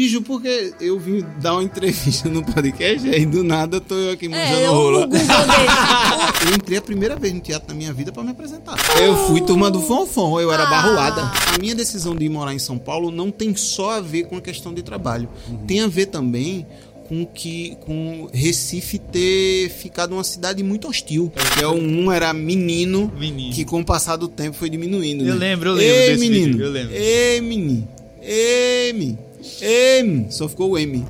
Bicho, porque eu vim dar uma entrevista no podcast e aí do nada tô eu aqui manjando É, eu, rola. Eu entrei a primeira vez no teatro na minha vida pra me apresentar. Eu fui turma do Fonfon, eu era barroada. A minha decisão de ir morar em São Paulo não tem só a ver com a questão de trabalho. Tem a ver também com que com Recife ter ficado uma cidade muito hostil. Que é um era menino, Menino. que com o passar do tempo foi diminuindo. Eu né? lembro, eu lembro Ei, desse menino. vídeo, eu lembro. Ei, menino. Ei, menino. M, só ficou o M.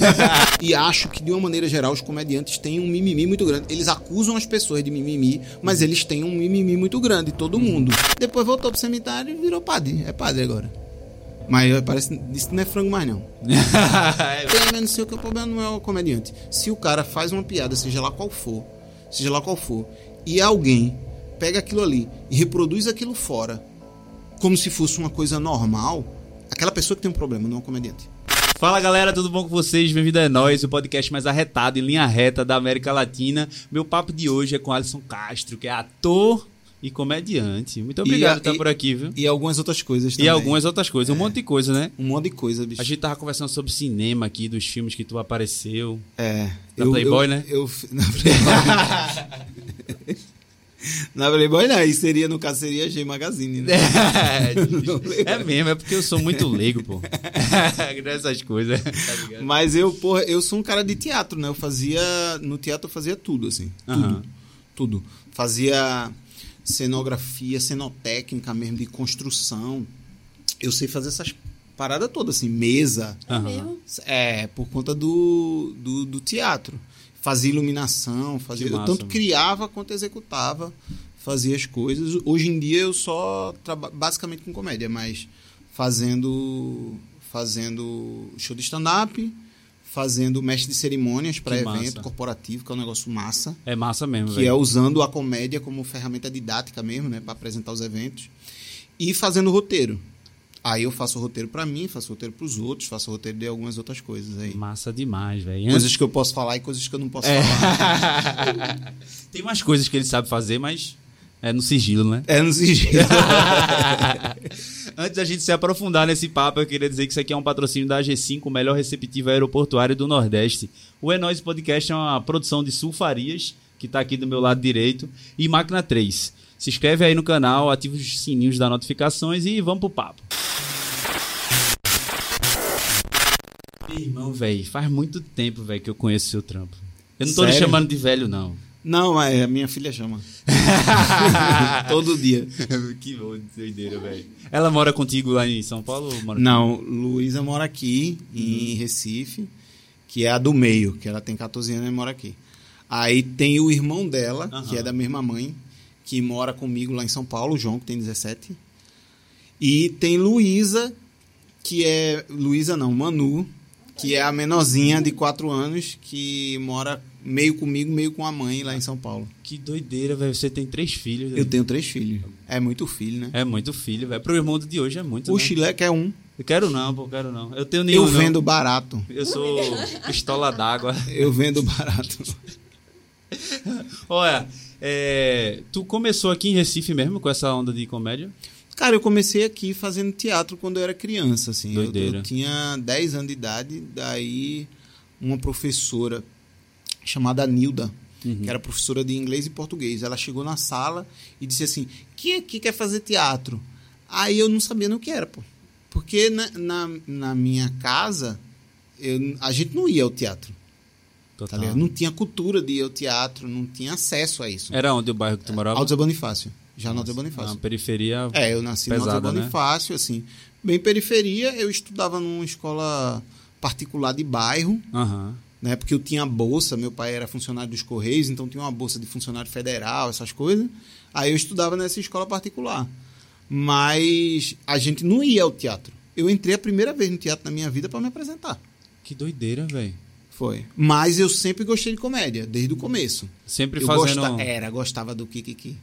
e acho que, de uma maneira geral, os comediantes têm um mimimi muito grande. Eles acusam as pessoas de mimimi, mas eles têm um mimimi muito grande, todo mundo. Depois voltou pro cemitério e virou padre. É padre agora. Mas parece isso não é frango mais, não. Tem, mas não sei o que o problema não é o comediante. Se o cara faz uma piada, seja lá qual for, seja lá qual for, e alguém pega aquilo ali e reproduz aquilo fora, como se fosse uma coisa normal, aquela pessoa que tem um problema, não é um comediante. Fala galera, tudo bom com vocês? Bem-vindo a nós, o podcast mais arretado em linha reta da América Latina. Meu papo de hoje é com Alisson Castro, que é ator e comediante. Muito obrigado a- por estar e- por aqui, viu? E algumas outras coisas E também. algumas outras coisas, um monte de coisa, né? Um monte de coisa, bicho. A gente tava conversando sobre cinema aqui, dos filmes que tu apareceu. É. Na Playboy, né? Eu, na Playboy. na Playboy não, aí seria, no caso, seria G Magazine, né? é mesmo, é porque eu sou muito leigo, pô. Nessas coisas, tá? Mas eu, porra, eu sou um cara de teatro, né? Eu fazia. No teatro eu fazia tudo, assim. Tudo. Tudo. Fazia cenografia, cenotécnica mesmo, de construção. Eu sei fazer essas paradas todas, assim, mesa. É? É, por conta do, do, do teatro. Fazia iluminação, fazia. Que Eu massa, tanto criava quanto executava, fazia as coisas. Hoje em dia eu só trabalho basicamente com comédia, mas fazendo fazendo show de stand-up, fazendo mestre de cerimônias para evento massa. corporativo, que é um negócio massa. É massa mesmo, Que é usando a comédia como ferramenta didática mesmo, né, para apresentar os eventos. E fazendo roteiro. Aí eu faço roteiro para mim, faço roteiro para os outros, faço roteiro de algumas outras coisas aí. Massa demais, velho. Coisas que eu posso falar e coisas que eu não posso É. falar. Tem umas coisas que ele sabe fazer, mas é no sigilo, né? É no sigilo. Antes da gente se aprofundar nesse papo, eu queria dizer que isso aqui é um patrocínio da AG5, o melhor receptivo aeroportuário do Nordeste. O É Nóis Podcast é uma produção de Sulfarias, que está aqui do meu lado direito, e Máquina 3. Se inscreve aí no canal, ativa os sininhos das notificações e vamos pro papo. Irmão, velho, faz muito tempo, velho, que eu conheço seu trampo. Eu não tô lhe Sério? chamando de velho, não. Não, é, a minha filha chama. Todo dia. que bom, doideira, velho. Ela mora contigo lá em São Paulo? ou Mora Não, Luísa mora aqui, em Recife, que é a do meio, que ela tem 14 anos e mora aqui. Aí tem o irmão dela, Aham. que é da mesma mãe, que mora comigo lá em São Paulo, o João, que tem 17. E tem Luísa, que é. Luísa não, Manu, que é a menorzinha de 4 anos, que mora meio comigo, meio com a mãe lá em São Paulo. Que doideira, velho. Você tem três filhos. Eu velho. tenho três filhos. É muito filho, né? É muito filho, velho. Pro irmão de hoje é muito. O né? Chileque é um. Eu quero não, pô, quero não. Eu tenho nenhum. Eu não. vendo barato. Eu sou pistola d'água. Eu vendo barato. Olha, é, tu começou aqui em Recife mesmo com essa onda de comédia? Cara, eu comecei aqui fazendo teatro quando eu era criança, assim. Eu, eu tinha 10 anos de idade, daí uma professora chamada Nilda, Uhum. que era professora de inglês e português, ela chegou na sala e disse assim: quem aqui quer fazer teatro? Aí eu não sabia no que era, pô. Porque na, na, na minha casa, eu, a gente não ia ao teatro. Tá Total. ligado? Não tinha cultura de ir ao teatro, não tinha acesso a isso. Era onde o bairro que tu morava? Alto Zé Bonifácio. Já no Alto Zé Na Bonifácio. periferia. É, eu nasci Pesada, né? Bonifácio, assim. Bem periferia, eu estudava numa escola particular de bairro, Aham. né? Porque eu tinha bolsa, meu pai era funcionário dos Correios, então tinha uma bolsa de funcionário federal, essas coisas. Aí eu estudava nessa escola particular. Mas a gente não ia ao teatro. Eu entrei a primeira vez no teatro na minha vida para me apresentar. Que doideira, velho. Foi. Mas eu sempre gostei de comédia, desde o começo. Sempre Eu fazendo gosta- Era, gostava do Kikiki.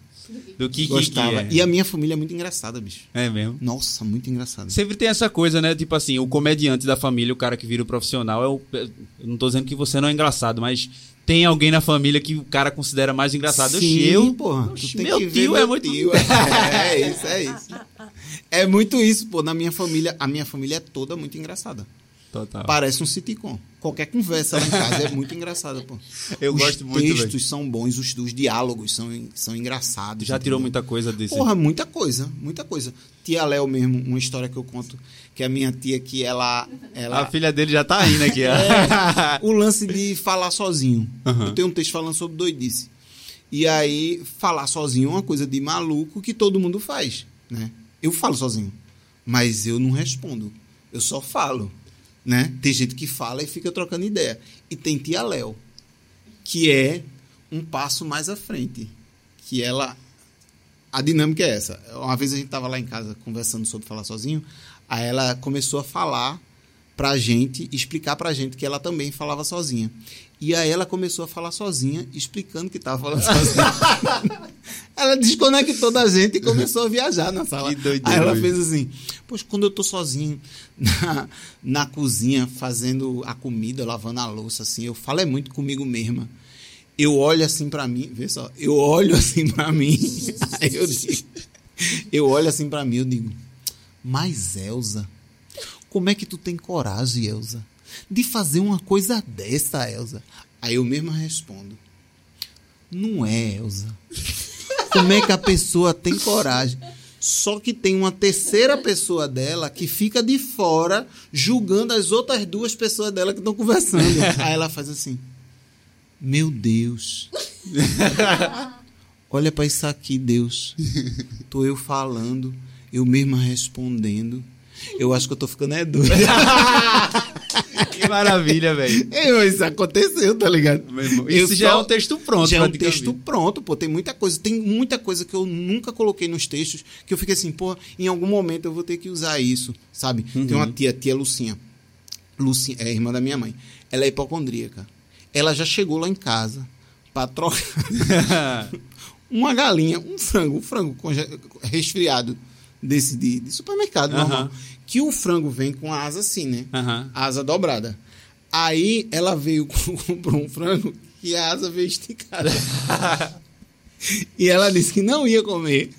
Do que que Gostava. é. E a minha família é muito engraçada, bicho. É mesmo. Nossa, muito engraçada. Sempre tem essa coisa, né? Tipo assim, o comediante da família, o cara que vira o profissional, é o. Eu não tô dizendo que você não é engraçado, mas tem alguém na família que o cara considera mais engraçado. Sim, eu. porra. Oxi, Tu tem meu que tio é muito. tio. É isso, é isso. É muito isso, pô. Na minha família, a minha família é toda muito engraçada. Total. Parece um sitcom. Qualquer conversa lá em casa é muito engraçada, pô. Eu os gosto muito, textos velho. são bons, os, os diálogos são, são engraçados. Já tirou muita coisa desse. Porra, muita coisa, muita coisa. Tia Léo mesmo, uma história que eu conto, que a minha tia que ela... ela A filha dele já tá rindo aqui. É, o lance de falar sozinho. Aham. Eu tenho um texto falando sobre doidice. E aí, falar sozinho é uma coisa de maluco que todo mundo faz, né? Eu falo sozinho, mas eu não respondo. Eu só falo, né? Tem gente que fala e fica trocando ideia. E tem tia Léo, que é um passo mais à frente. Que ela... A dinâmica é essa. Uma vez a gente tava lá em casa conversando sobre falar sozinho, aí ela começou a falar pra gente, explicar pra gente que ela também falava sozinha. E aí ela começou a falar sozinha, explicando que tava falando sozinha. Ela desconectou da gente e começou a viajar na sala. Que doideira, aí ela fez assim: Poxa, quando eu tô sozinho na, na cozinha, fazendo a comida, lavando a louça, assim, eu falo é muito comigo mesma. Eu olho assim pra mim, vê só, eu olho assim pra mim, aí eu digo, eu olho assim pra mim, eu digo, mas Elza, como é que tu tem coragem, Elza, de fazer uma coisa dessa, Elza? Aí eu mesma respondo, não é, Elza. Como é que a pessoa tem coragem? Só que tem uma terceira pessoa dela que fica de fora julgando as outras duas pessoas dela que estão conversando. Aí ela faz assim: Meu Deus. Olha pra isso aqui, Deus. Tô eu falando, eu mesma respondendo. Eu acho que eu tô ficando é doido. Que maravilha, velho. Isso aconteceu, tá ligado? Eu Isso já é um texto pronto. já é um texto pronto, pô. Tem muita coisa. Tem muita coisa que eu nunca coloquei nos textos que eu fiquei assim, pô, em algum momento eu vou ter que usar isso, sabe? Tem Uhum. uma tia, tia Lucinha. Lucinha é irmã da minha mãe. Ela é hipocondríaca. Ela já chegou lá em casa pra trocar uma galinha, um frango, um frango resfriado desse de, de supermercado normal. Que o frango vem com a asa assim, né? A asa dobrada. Aí ela veio, comprou um frango e a asa veio esticada. e ela disse que não ia comer.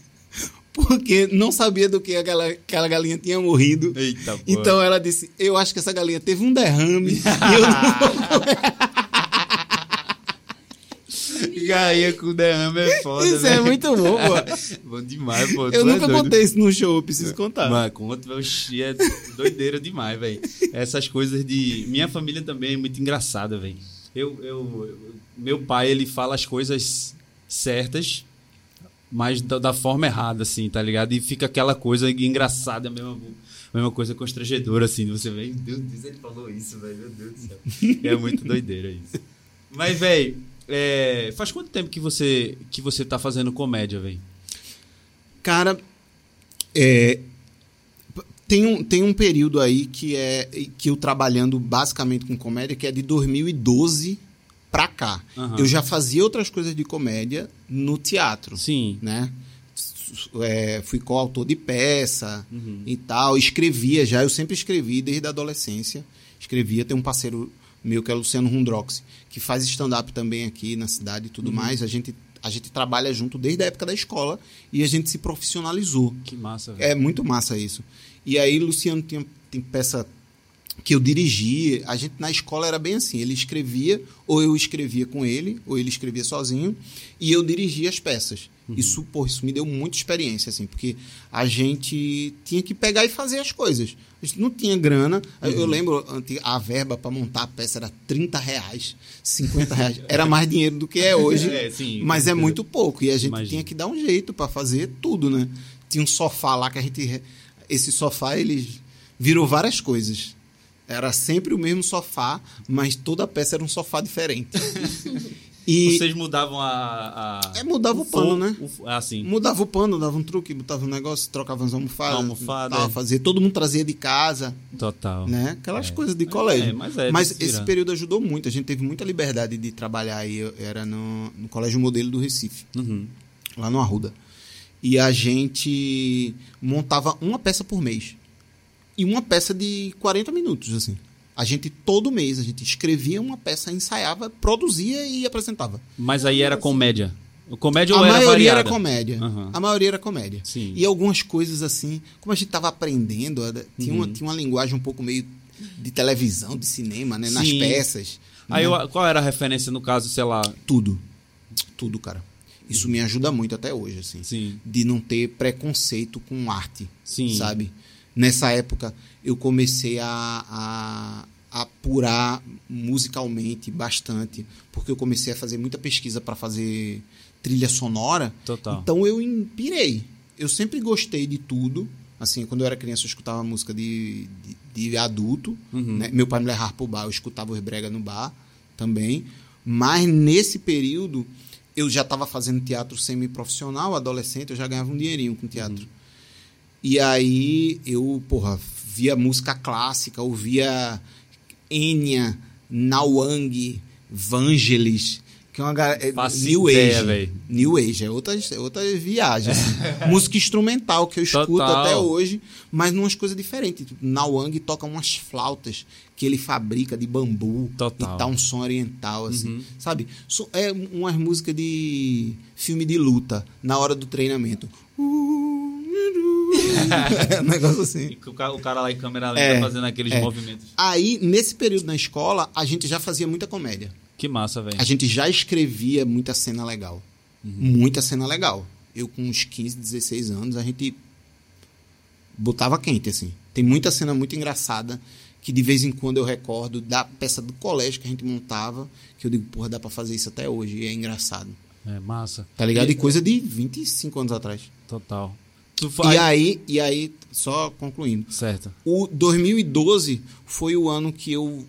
Porque não sabia do que aquela, aquela galinha tinha morrido. Eita. Então ela disse: Eu acho que essa galinha teve um derrame. e eu não vou comer. Gaia com derrame é foda, Isso é velho. muito bom, pô. Bom demais, pô. Eu Tu é nunca doido. contei isso no show, eu preciso contar. Mano, conta, oxi, é doideira demais, velho. Essas coisas de. Minha família também é muito engraçada, velho. Eu, eu, eu- meu pai, ele fala as coisas certas, mas da, da forma errada, assim, tá ligado? E fica aquela coisa engraçada, a mesma, coisa constrangedora, assim. Você vê, meu Deus, ele falou isso, velho, meu Deus do céu. É muito doideira isso. Mas, velho, é, faz quanto tempo que você, que você tá fazendo comédia, velho? Cara, é, tem, um, tem um período aí que é que eu trabalhando basicamente com comédia, que é de 2012 pra cá. Aham. Eu já fazia outras coisas de comédia no teatro, Sim. né? É, fui coautor de peça Uhum. e tal, escrevia já, eu sempre escrevi desde a adolescência. Escrevia, tem um parceiro meu que é Luciano Rundrox, que faz stand-up também aqui na cidade e tudo Uhum. mais. A gente, a gente trabalha junto desde a época da escola e a gente se profissionalizou. Que massa, velho. É muito massa isso. E aí, Luciano tinha, tem peça que eu dirigi. A gente na escola era bem assim: ele escrevia, ou eu escrevia com ele, ou ele escrevia sozinho, e eu dirigia as peças. Isso, pô, isso me deu muita experiência, assim, porque a gente tinha que pegar e fazer as coisas. A gente não tinha grana. Eu- Eu lembro, a verba para montar a peça era 30 reais, 50 reais. Era mais dinheiro do que é hoje. É, sim, mas é muito pouco. E a gente Imagino. tinha que dar um jeito para fazer tudo, né? Tinha um sofá lá que a gente. Esse sofá, ele virou várias coisas. Era sempre o mesmo sofá, mas toda peça era um sofá diferente. E Vocês mudavam a. a- É, mudava o pano, for- né? o f- ah, sim. mudava o pano, dava um truque, botava um negócio, trocava as almofadas. Almofada, tal, é. fazia, todo mundo trazia de casa, Total. né? Aquelas coisas de colégio. É, mas é, se esse virar. período ajudou muito. A gente teve muita liberdade de trabalhar aí. Eu era no, no Colégio Modelo do Recife. Uhum. lá no Arruda. E a gente montava uma peça por mês. E uma peça de 40 minutos, assim. A gente, todo mês, a gente escrevia uma peça, ensaiava, produzia e apresentava. Mas aí era comédia. Comédia ou a era maioria variada? era comédia. Aham. A maioria era comédia. Sim. E algumas coisas assim, como a gente estava aprendendo, tinha, uma, Uhum. tinha uma linguagem um pouco meio de televisão, de cinema, né? Nas Sim. peças. Aí né? eu- qual era a referência no caso, sei lá? Tudo. Tudo, cara. Isso me ajuda muito até hoje, assim. Sim. De não ter preconceito com arte. Sim. Sabe? Nessa época, eu comecei a, a, a apurar musicalmente bastante. Porque eu comecei a fazer muita pesquisa para fazer trilha sonora. Total. Então eu pirei. Eu sempre gostei de tudo. Assim, quando eu era criança, eu escutava música de, de, de adulto. Uhum. né? Meu pai me levava pro bar, eu escutava os brega no bar também. Mas nesse período, eu já estava fazendo teatro semi-profissional, adolescente, eu já ganhava um dinheirinho com teatro. E aí eu, porra, via música clássica, ouvia Enya, Nawang, Vangelis, que é uma galera. é New ideia, Age. véi. New Age, é outra, é outra viagem. assim. música instrumental que eu escuto Total. até hoje, mas numas coisas diferentes. Tipo, Nawang toca umas flautas que ele fabrica de bambu Total. e tá um som oriental, assim. Sabe? So- É umas músicas de filme de luta na hora do treinamento. É um negócio assim. E O cara, o cara lá em câmera lenta É, fazendo aqueles é. movimentos. Aí, nesse período na escola, a gente já fazia muita comédia. Que massa, velho. A gente já escrevia muita cena legal. Muita cena legal. Eu, com uns 15, 16 anos, a gente botava quente, assim. Tem muita cena muito engraçada que de vez em quando eu recordo da peça do colégio que a gente montava, que eu digo, porra, dá pra fazer isso até hoje, e é engraçado. É massa. Tá ligado? E coisa de 25 anos atrás. Total. E aí, e aí, só concluindo. Certo. O 2012 foi o ano que eu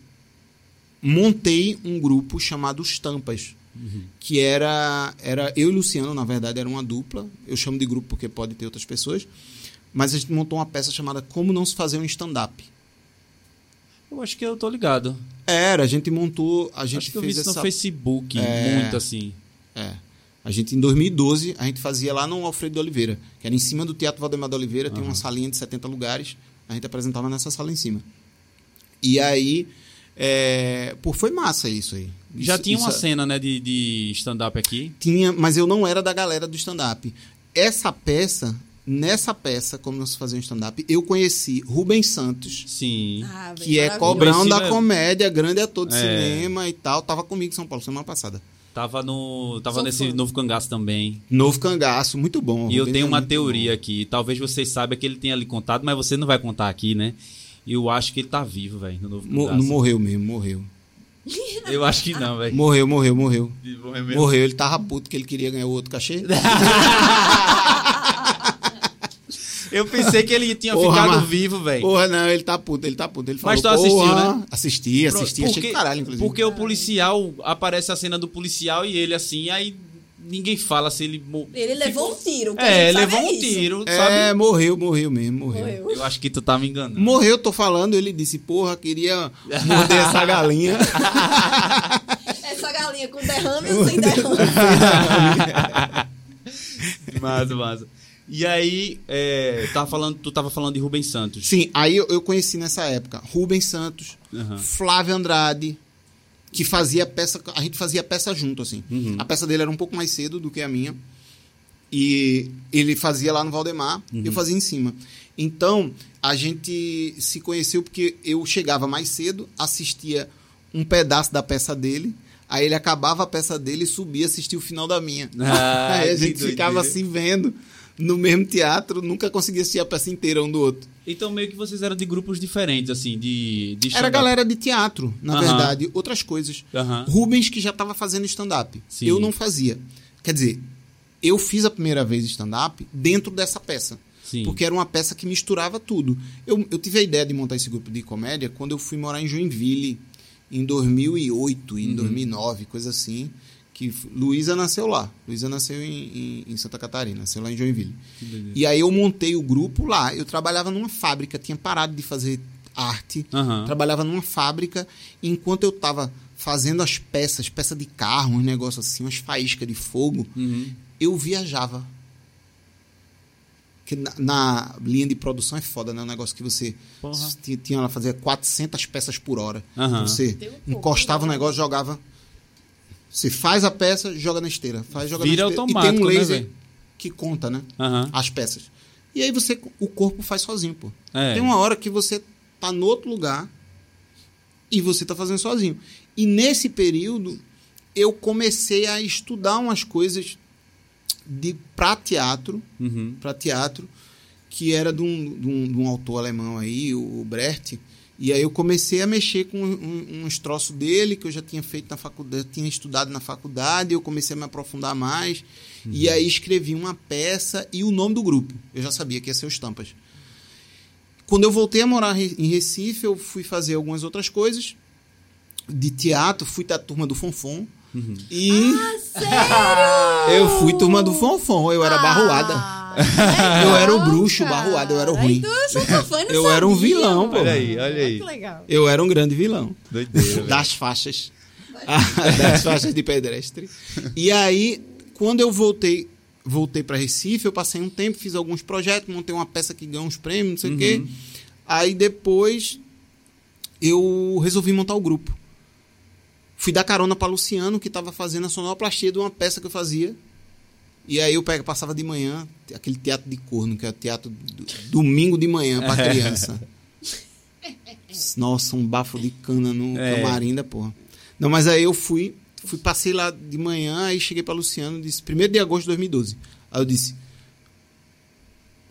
montei um grupo chamado Os Tampas. Que era, era eu e Luciano, na verdade, era uma dupla. Eu chamo de grupo porque pode ter outras pessoas. Mas a gente montou uma peça chamada Como Não Se Fazer um Stand-Up. Eu acho que eu tô ligado. Era, a gente montou, a gente acho que eu vi fez isso essa... no Facebook, É. muito assim. É. A gente, em 2012, a gente fazia lá no Alfredo de Oliveira, que era em cima do Teatro Valdemar de Oliveira, tem uma salinha de 70 lugares, a gente apresentava nessa sala em cima. E aí, é... pô, foi massa isso aí. Já Isso- tinha uma isso- cena, né, de, de stand-up aqui. Tinha, mas eu não era da galera do stand-up. Essa peça, nessa peça, como não se fazia um stand-up, eu conheci Rubens Santos, Sim. Ah, que é cobrão da Silva é- comédia, grande ator de É. cinema e tal. Tava comigo em São Paulo semana passada. Tava no. Tava Sou nesse fã. novo cangaço também. Novo cangaço, muito bom. E eu tenho uma teoria bom. aqui. Talvez vocês saibam que ele tenha lhe contado, mas você não vai contar aqui, né? E eu acho que ele tá vivo, velho, no novo cangaço. não morreu mesmo, morreu. Eu acho que não, velho. Morreu, morreu, morreu. Morreu. Morreu, ele tava puto que ele queria ganhar o outro cachê. Eu pensei que ele tinha Porra, ficado mas- vivo, velho. Porra, não, ele tá puto, ele tá puto. Ele falou, Mas tu assistiu, "Porra." né? Assisti, assisti, achei que caralho, inclusive. Porque o policial, aparece a cena do policial e ele assim, aí ninguém fala se ele... mo- Ele levou um tiro. É, levou um tiro, É, sabe? morreu, morreu mesmo, morreu. Morreu. Eu acho que tu tá me enganando. Morreu, tô falando, ele disse, porra, queria morder essa galinha. Essa galinha com derrame ou sem derrame? Massa, massa. E aí, é, tava falando, tu tava falando de Rubens Santos. Sim, aí eu, eu conheci nessa época Rubens Santos, Aham. Flávio Andrade, que fazia peça, a gente fazia peça junto, assim. Uhum. A peça dele era um pouco mais cedo do que a minha. E ele fazia lá no Valdemar, eu fazia em cima. Então, a gente se conheceu porque eu chegava mais cedo, assistia um pedaço da peça dele, aí ele acabava a peça dele e subia assistir o final da minha. Ah, aí a gente ficava doideira. assim vendo no mesmo teatro, nunca conseguia assistir a peça inteira um do outro. Então meio que vocês eram de grupos diferentes, assim, de, de Era galera de teatro, na Aham. verdade, outras coisas. Aham. Rubens que já estava fazendo stand-up. Eu não fazia. Quer dizer, eu fiz a primeira vez stand-up dentro dessa peça. Sim. Porque era uma peça que misturava tudo. Eu, eu tive a ideia de montar esse grupo de comédia quando eu fui morar em Joinville, em 2008, Uhum. em 2009, coisa assim. Que Luísa nasceu lá. Luísa nasceu em, em- em Santa Catarina, nasceu lá em Joinville. E aí eu montei o grupo lá. Eu trabalhava numa fábrica, tinha parado de fazer arte. Aham. Trabalhava numa fábrica. E enquanto eu tava fazendo as peças, peça de carro, uns negócios assim, umas faíscas de fogo, Uhum. eu viajava. Que na, na linha de produção é foda, né? Um negócio que você Porra. ti- tinha lá fazer 400 peças por hora. Aham. Você um pouco, encostava o né? negócio, jogava. Você faz a peça, joga na esteira. Faz, joga Vira na esteira. e automático, tem um né, laser velho? que conta, né? Aham. As peças. E aí você, o corpo faz sozinho, pô. É. Tem uma hora que você tá no outro lugar e você tá fazendo sozinho. E nesse período eu comecei a estudar umas coisas de para teatro, Uhum. para teatro, que era de um, de, um, de um autor alemão aí, o Brecht. E aí eu comecei a mexer com um- uns troços dele que eu já tinha feito na faculdade, tinha estudado na faculdade, eu comecei a me aprofundar mais. E aí escrevi uma peça e o nome do grupo. Eu já sabia que ia ser os Tampas. Quando eu voltei a morar em Recife, eu fui fazer algumas outras coisas de teatro, fui da turma do Fonfon. E eu fui turma do Fonfon, eu era barroada. Eu era o bruxo, barroado, eu era o ruim. Então eu Eu era um sabia, vilão, mano. pô. Olha aí, olha aí. Que legal. Eu era um grande vilão. Doideira, das faixas. das faixas de pedestre. E aí, quando eu voltei, voltei para Recife, eu passei um tempo, fiz alguns projetos, montei uma peça que ganhou uns prêmios, não sei o quê. Aí depois eu resolvi montar o grupo. Fui dar carona para Luciano, que estava fazendo a sonoplastia de uma peça que eu fazia. E aí eu pego, passava de manhã, aquele teatro de corno, que é o teatro do, domingo de manhã para criança. Nossa, um bafo de cana no É. camarim da porra. Não, mas aí eu fui, fui passei lá de manhã, aí cheguei para Luciano, disse 1 de agosto de 2012. Aí eu disse: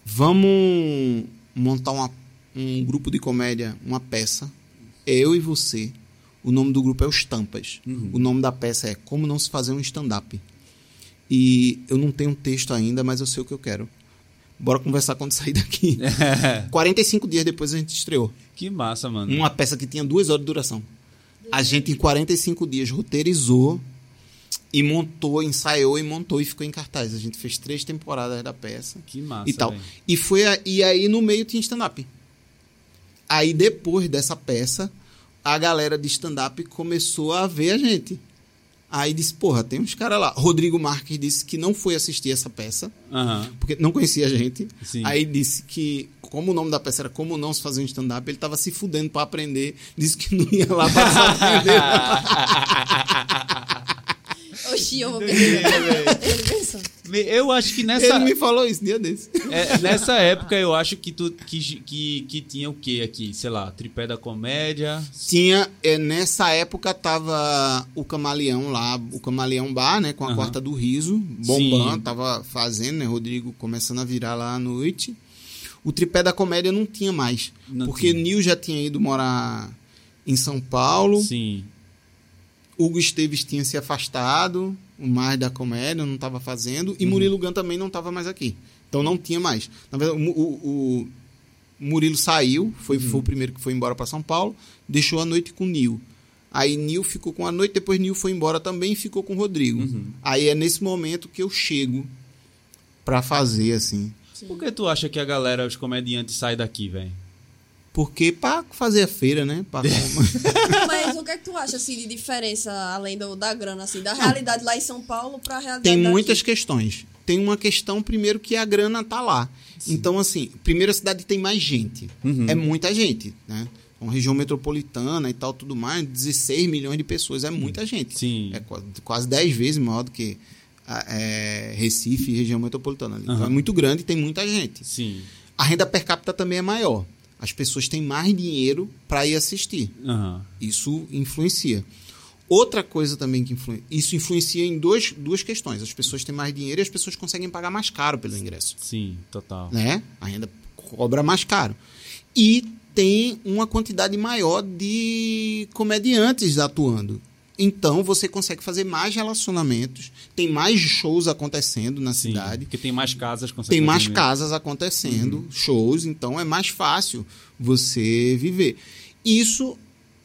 "Vamos montar uma- um grupo de comédia, uma peça, eu e você. O nome do grupo é Os Tampas. O nome da peça é Como não se fazer um stand-up. E eu não tenho um texto ainda, mas eu sei o que eu quero. Bora conversar quando sair daqui. 45 dias depois a gente estreou. que massa, mano. Uma peça que tinha duas horas de duração. A gente, em 45 dias, roteirizou e montou, ensaiou e montou e ficou em cartaz. A gente fez três temporadas da peça Que massa. e tal. E, foi a- e aí no meio tinha stand-up. Aí depois dessa peça, a galera de stand-up começou a ver a gente. Aí disse, porra, tem uns caras lá. Rodrigo Marques disse que não foi assistir essa peça, Aham. porque não conhecia a gente. Sim. Aí disse que, como o nome da peça era Como Não Se Fazer um Stand-Up, ele tava se fudendo pra aprender. Disse que não ia lá pra aprender. Eu vou perder. Ele pensou. Eu acho que nessa, Ele me falou isso dia desse. é, nessa época eu acho que tu que, que, que tinha o que aqui? Sei lá, tripé da comédia. Tinha, é, nessa época tava o Camaleão lá, o Camaleão Bar, né, com a Aham. Quarta do Riso, bombando, Sim. tava fazendo, né, Rodrigo começando a virar lá à noite. O tripé da comédia não tinha mais, Não porque tinha. Nil já tinha ido morar em São Paulo, Sim. Hugo Esteves tinha se afastado, o mais da comédia não estava fazendo, Uhum. e Murilo Gun também não estava mais aqui. Então não tinha mais. Na verdade, o, o- o Murilo saiu, foi, Uhum. foi o primeiro que foi embora para São Paulo, deixou a noite com o Nil. Aí Nil ficou com a noite, depois Nil foi embora também e ficou com o Rodrigo. Uhum. Aí é nesse momento que eu chego para fazer assim. Por que tu acha que a galera, os comediantes, saem daqui, velho? Porque para fazer a feira, né? Pra- Mas o que é que tu acha assim, de diferença, além do, da grana, assim, da realidade lá em São Paulo pra realidade Tem daqui? muitas questões. Tem uma questão, primeiro, que a grana tá lá. Então, assim, primeiro a cidade tem mais gente. Uhum. É muita gente, né? Uma região metropolitana e tal, tudo mais, 16 milhões de pessoas, é muita gente. Sim. É quase, quase 10 vezes maior do que a- é, Recife e região metropolitana. ali. Então, é muito grande e tem muita gente. Sim. A renda per capita também é maior. As pessoas têm mais dinheiro para ir assistir. Aham. Isso influencia. Outra coisa também que influencia. Isso influencia em dois, duas questões. As pessoas têm mais dinheiro e as pessoas conseguem pagar mais caro pelo ingresso. Sim, total. Né? A renda cobra mais caro. E tem uma quantidade maior de comediantes atuando. Então você consegue fazer mais relacionamentos, tem mais shows acontecendo na Sim. cidade. Porque tem mais casas Tem mais certeza. casas acontecendo, shows, então é mais fácil você viver. Isso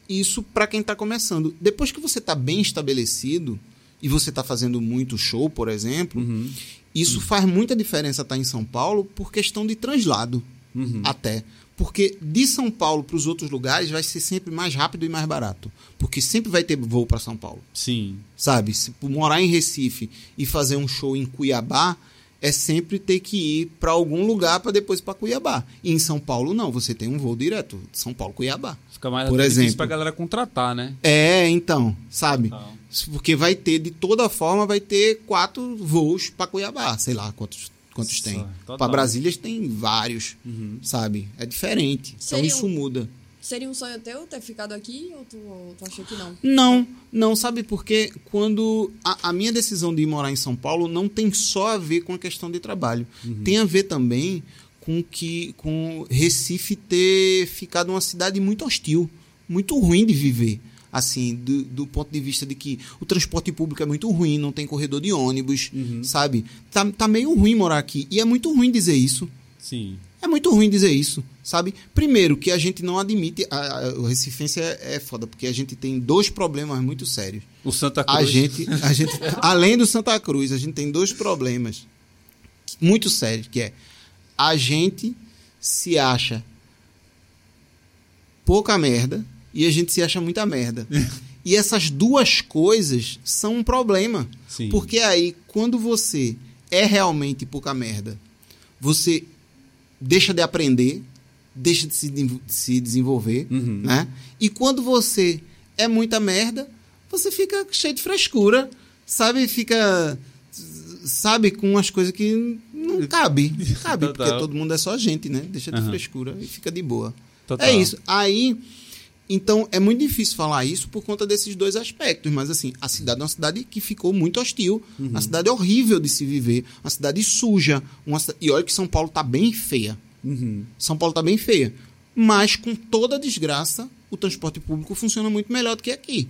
isso para quem está começando. Depois que você está bem estabelecido e você está fazendo muito show, por exemplo, Uhum. isso faz muita diferença estar em São Paulo por questão de translado Uhum. até. Porque de São Paulo para os outros lugares vai ser sempre mais rápido e mais barato. Porque sempre vai ter voo para São Paulo Sim. sabe? Se por morar em Recife e fazer um show em Cuiabá, é sempre ter que ir para algum lugar para depois para Cuiabá. E em São Paulo não, você tem um voo direto, São Paulo Cuiabá. Fica mais Por exemplo. pra galera contratar, né? É, então, sabe? Total. Porque vai ter de toda forma vai ter quatro voos para Cuiabá, sei lá quantos quantos tem. Para Brasília tem vários, Uhum. sabe? É diferente. Então Seria isso um- muda. Seria um sonho teu ter ficado aqui ou tu, ou tu achou que não? Não, não, sabe porque quando a, a minha decisão de ir morar em São Paulo não tem só a ver com a questão de trabalho. Tem a ver também com que com Recife ter ficado uma cidade muito hostil, muito ruim de viver. Assim, do, do ponto de vista de que o transporte público é muito ruim, não tem corredor de ônibus, sabe? Tá, tá meio ruim morar aqui. E é muito ruim dizer isso. Sim. É muito ruim dizer isso, sabe? Primeiro, que a gente não admite. A, a, o Recifense é, é foda, porque a gente tem dois problemas muito sérios. O Santa Cruz. A gente, a gente, além do Santa Cruz, a gente tem dois problemas muito sérios, que é a gente se acha pouca merda e a gente se acha muita merda. e essas duas coisas são um problema. Sim. Porque aí, quando você é realmente pouca merda, você deixa de aprender, deixa de se, de se desenvolver, Uhum. né? E quando você é muita merda, você fica cheio de frescura, sabe? Fica, sabe, com umas coisas que não cabe. Cabe, porque Total. todo mundo é só gente, né? Deixa de Aham. frescura e fica de boa. Total. É isso. Aí, então, é muito difícil falar isso por conta desses dois aspectos. Mas, assim, a cidade é uma cidade que ficou muito hostil. Uma cidade horrível de se viver. Uma cidade suja. Uma E olha que São Paulo tá bem feia. Uhum. São Paulo tá bem feia. Mas, com toda a desgraça, o transporte público funciona muito melhor do que aqui.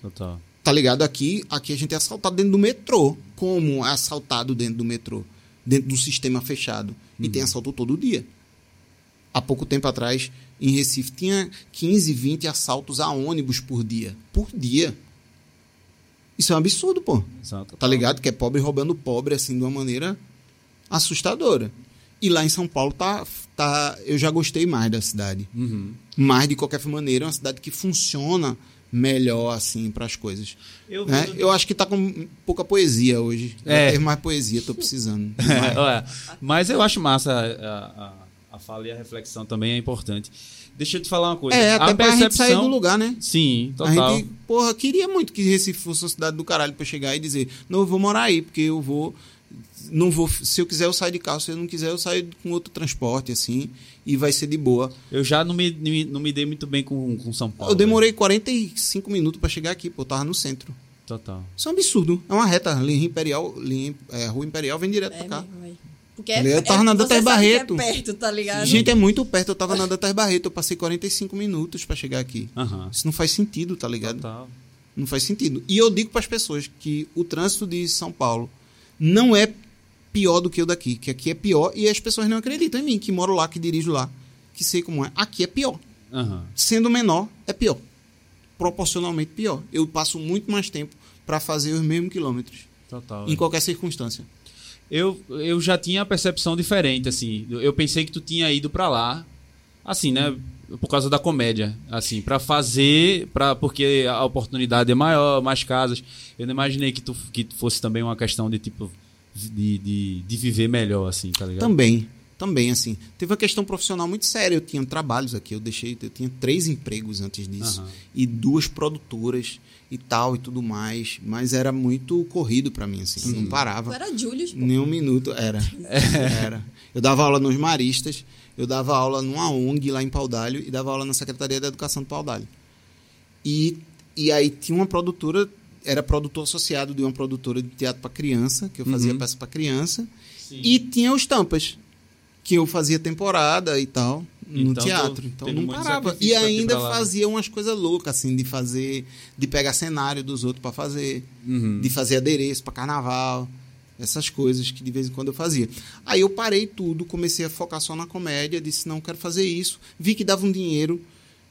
Total. Tá ligado? Aqui, aqui a gente é assaltado dentro do metrô. Como é assaltado dentro do metrô? Dentro do sistema fechado. E tem assalto todo dia. Há pouco tempo atrás, em Recife, tinha 15, 20 assaltos a ônibus por dia. Por dia. Isso é um absurdo, pô. Exato. Tá ligado? Que é pobre roubando pobre, assim, de uma maneira assustadora. E lá em São Paulo, tá, tá, eu já gostei mais da cidade. Uhum. Mas, de qualquer maneira, é uma cidade que funciona melhor, assim, para as coisas. Eu né? Eu acho que tá com pouca poesia hoje. É. Ter mais poesia, tô precisando. É, mas eu acho massa a, a, a fala e a reflexão também é importante. Deixa eu te falar uma coisa. é, até a pra gente sair percepção- do lugar, né? Sim, A total. gente, porra, queria muito que Recife fosse uma cidade do caralho pra chegar e dizer, não, eu vou morar aí, porque eu vou. Não vou. Se eu quiser, eu saio de carro. Se eu não quiser, eu saio com outro transporte, assim, e vai ser de boa. Eu já não me, não me dei muito bem com, com São Paulo. eu demorei 45 minutos pra chegar aqui, pô, eu tava no centro. Total. Isso é um absurdo. É uma reta. Linha Imperial, linha, é, Rua Imperial vem direto É pra cá. mesmo. Porque ligado? Eu tava na você Dantas que Barreto. É perto, tá ligado? Gente, é muito perto. Eu tava na Dantas Barreto, eu passei 45 minutos pra chegar aqui. Aham. Isso não faz sentido, tá ligado? Total. Não faz sentido. E eu digo para as pessoas que o trânsito de São Paulo não é pior do que o daqui, que aqui é pior e as pessoas não acreditam em mim, que moro lá, que dirijo lá, que sei como é. Aqui é pior. Aham. Sendo menor, é pior. Proporcionalmente pior. Eu passo muito mais tempo para fazer os mesmos quilômetros, Total. em qualquer circunstância. Eu, eu já tinha a percepção diferente, assim. Eu pensei que tu tinha ido pra lá, assim, né? Por causa da comédia, assim, pra fazer, pra, porque a oportunidade é maior, mais casas. Eu não imaginei que tu, que fosse também uma questão de tipo de, de, de viver melhor, assim, tá ligado? Também, também, assim. Teve uma questão profissional muito séria. Eu tinha trabalhos aqui, eu deixei, eu tinha três empregos antes disso. Aham. E duas produtoras e tal e tudo mais. Mas era muito corrido pra mim, assim. Eu não parava. era Julius, pô. Nem um minuto. Era. Era. Eu dava aula nos Maristas, eu dava aula numa ONG lá em Paudalho e dava aula na Secretaria da Educação de Paudalho. E, e aí tinha uma produtora, era produtor associado de uma produtora de teatro para criança, que eu fazia Uhum. peça para criança. Sim. E tinha os Tampas, que eu fazia temporada e tal no Então, teatro. Então não parava. E ainda fazia umas coisas loucas, assim, de fazer, de pegar cenário dos outros para fazer Uhum. de fazer adereço para carnaval, essas coisas que de vez em quando eu fazia. Aí eu parei tudo, comecei a focar só na comédia, disse não quero fazer isso, vi que dava um dinheiro,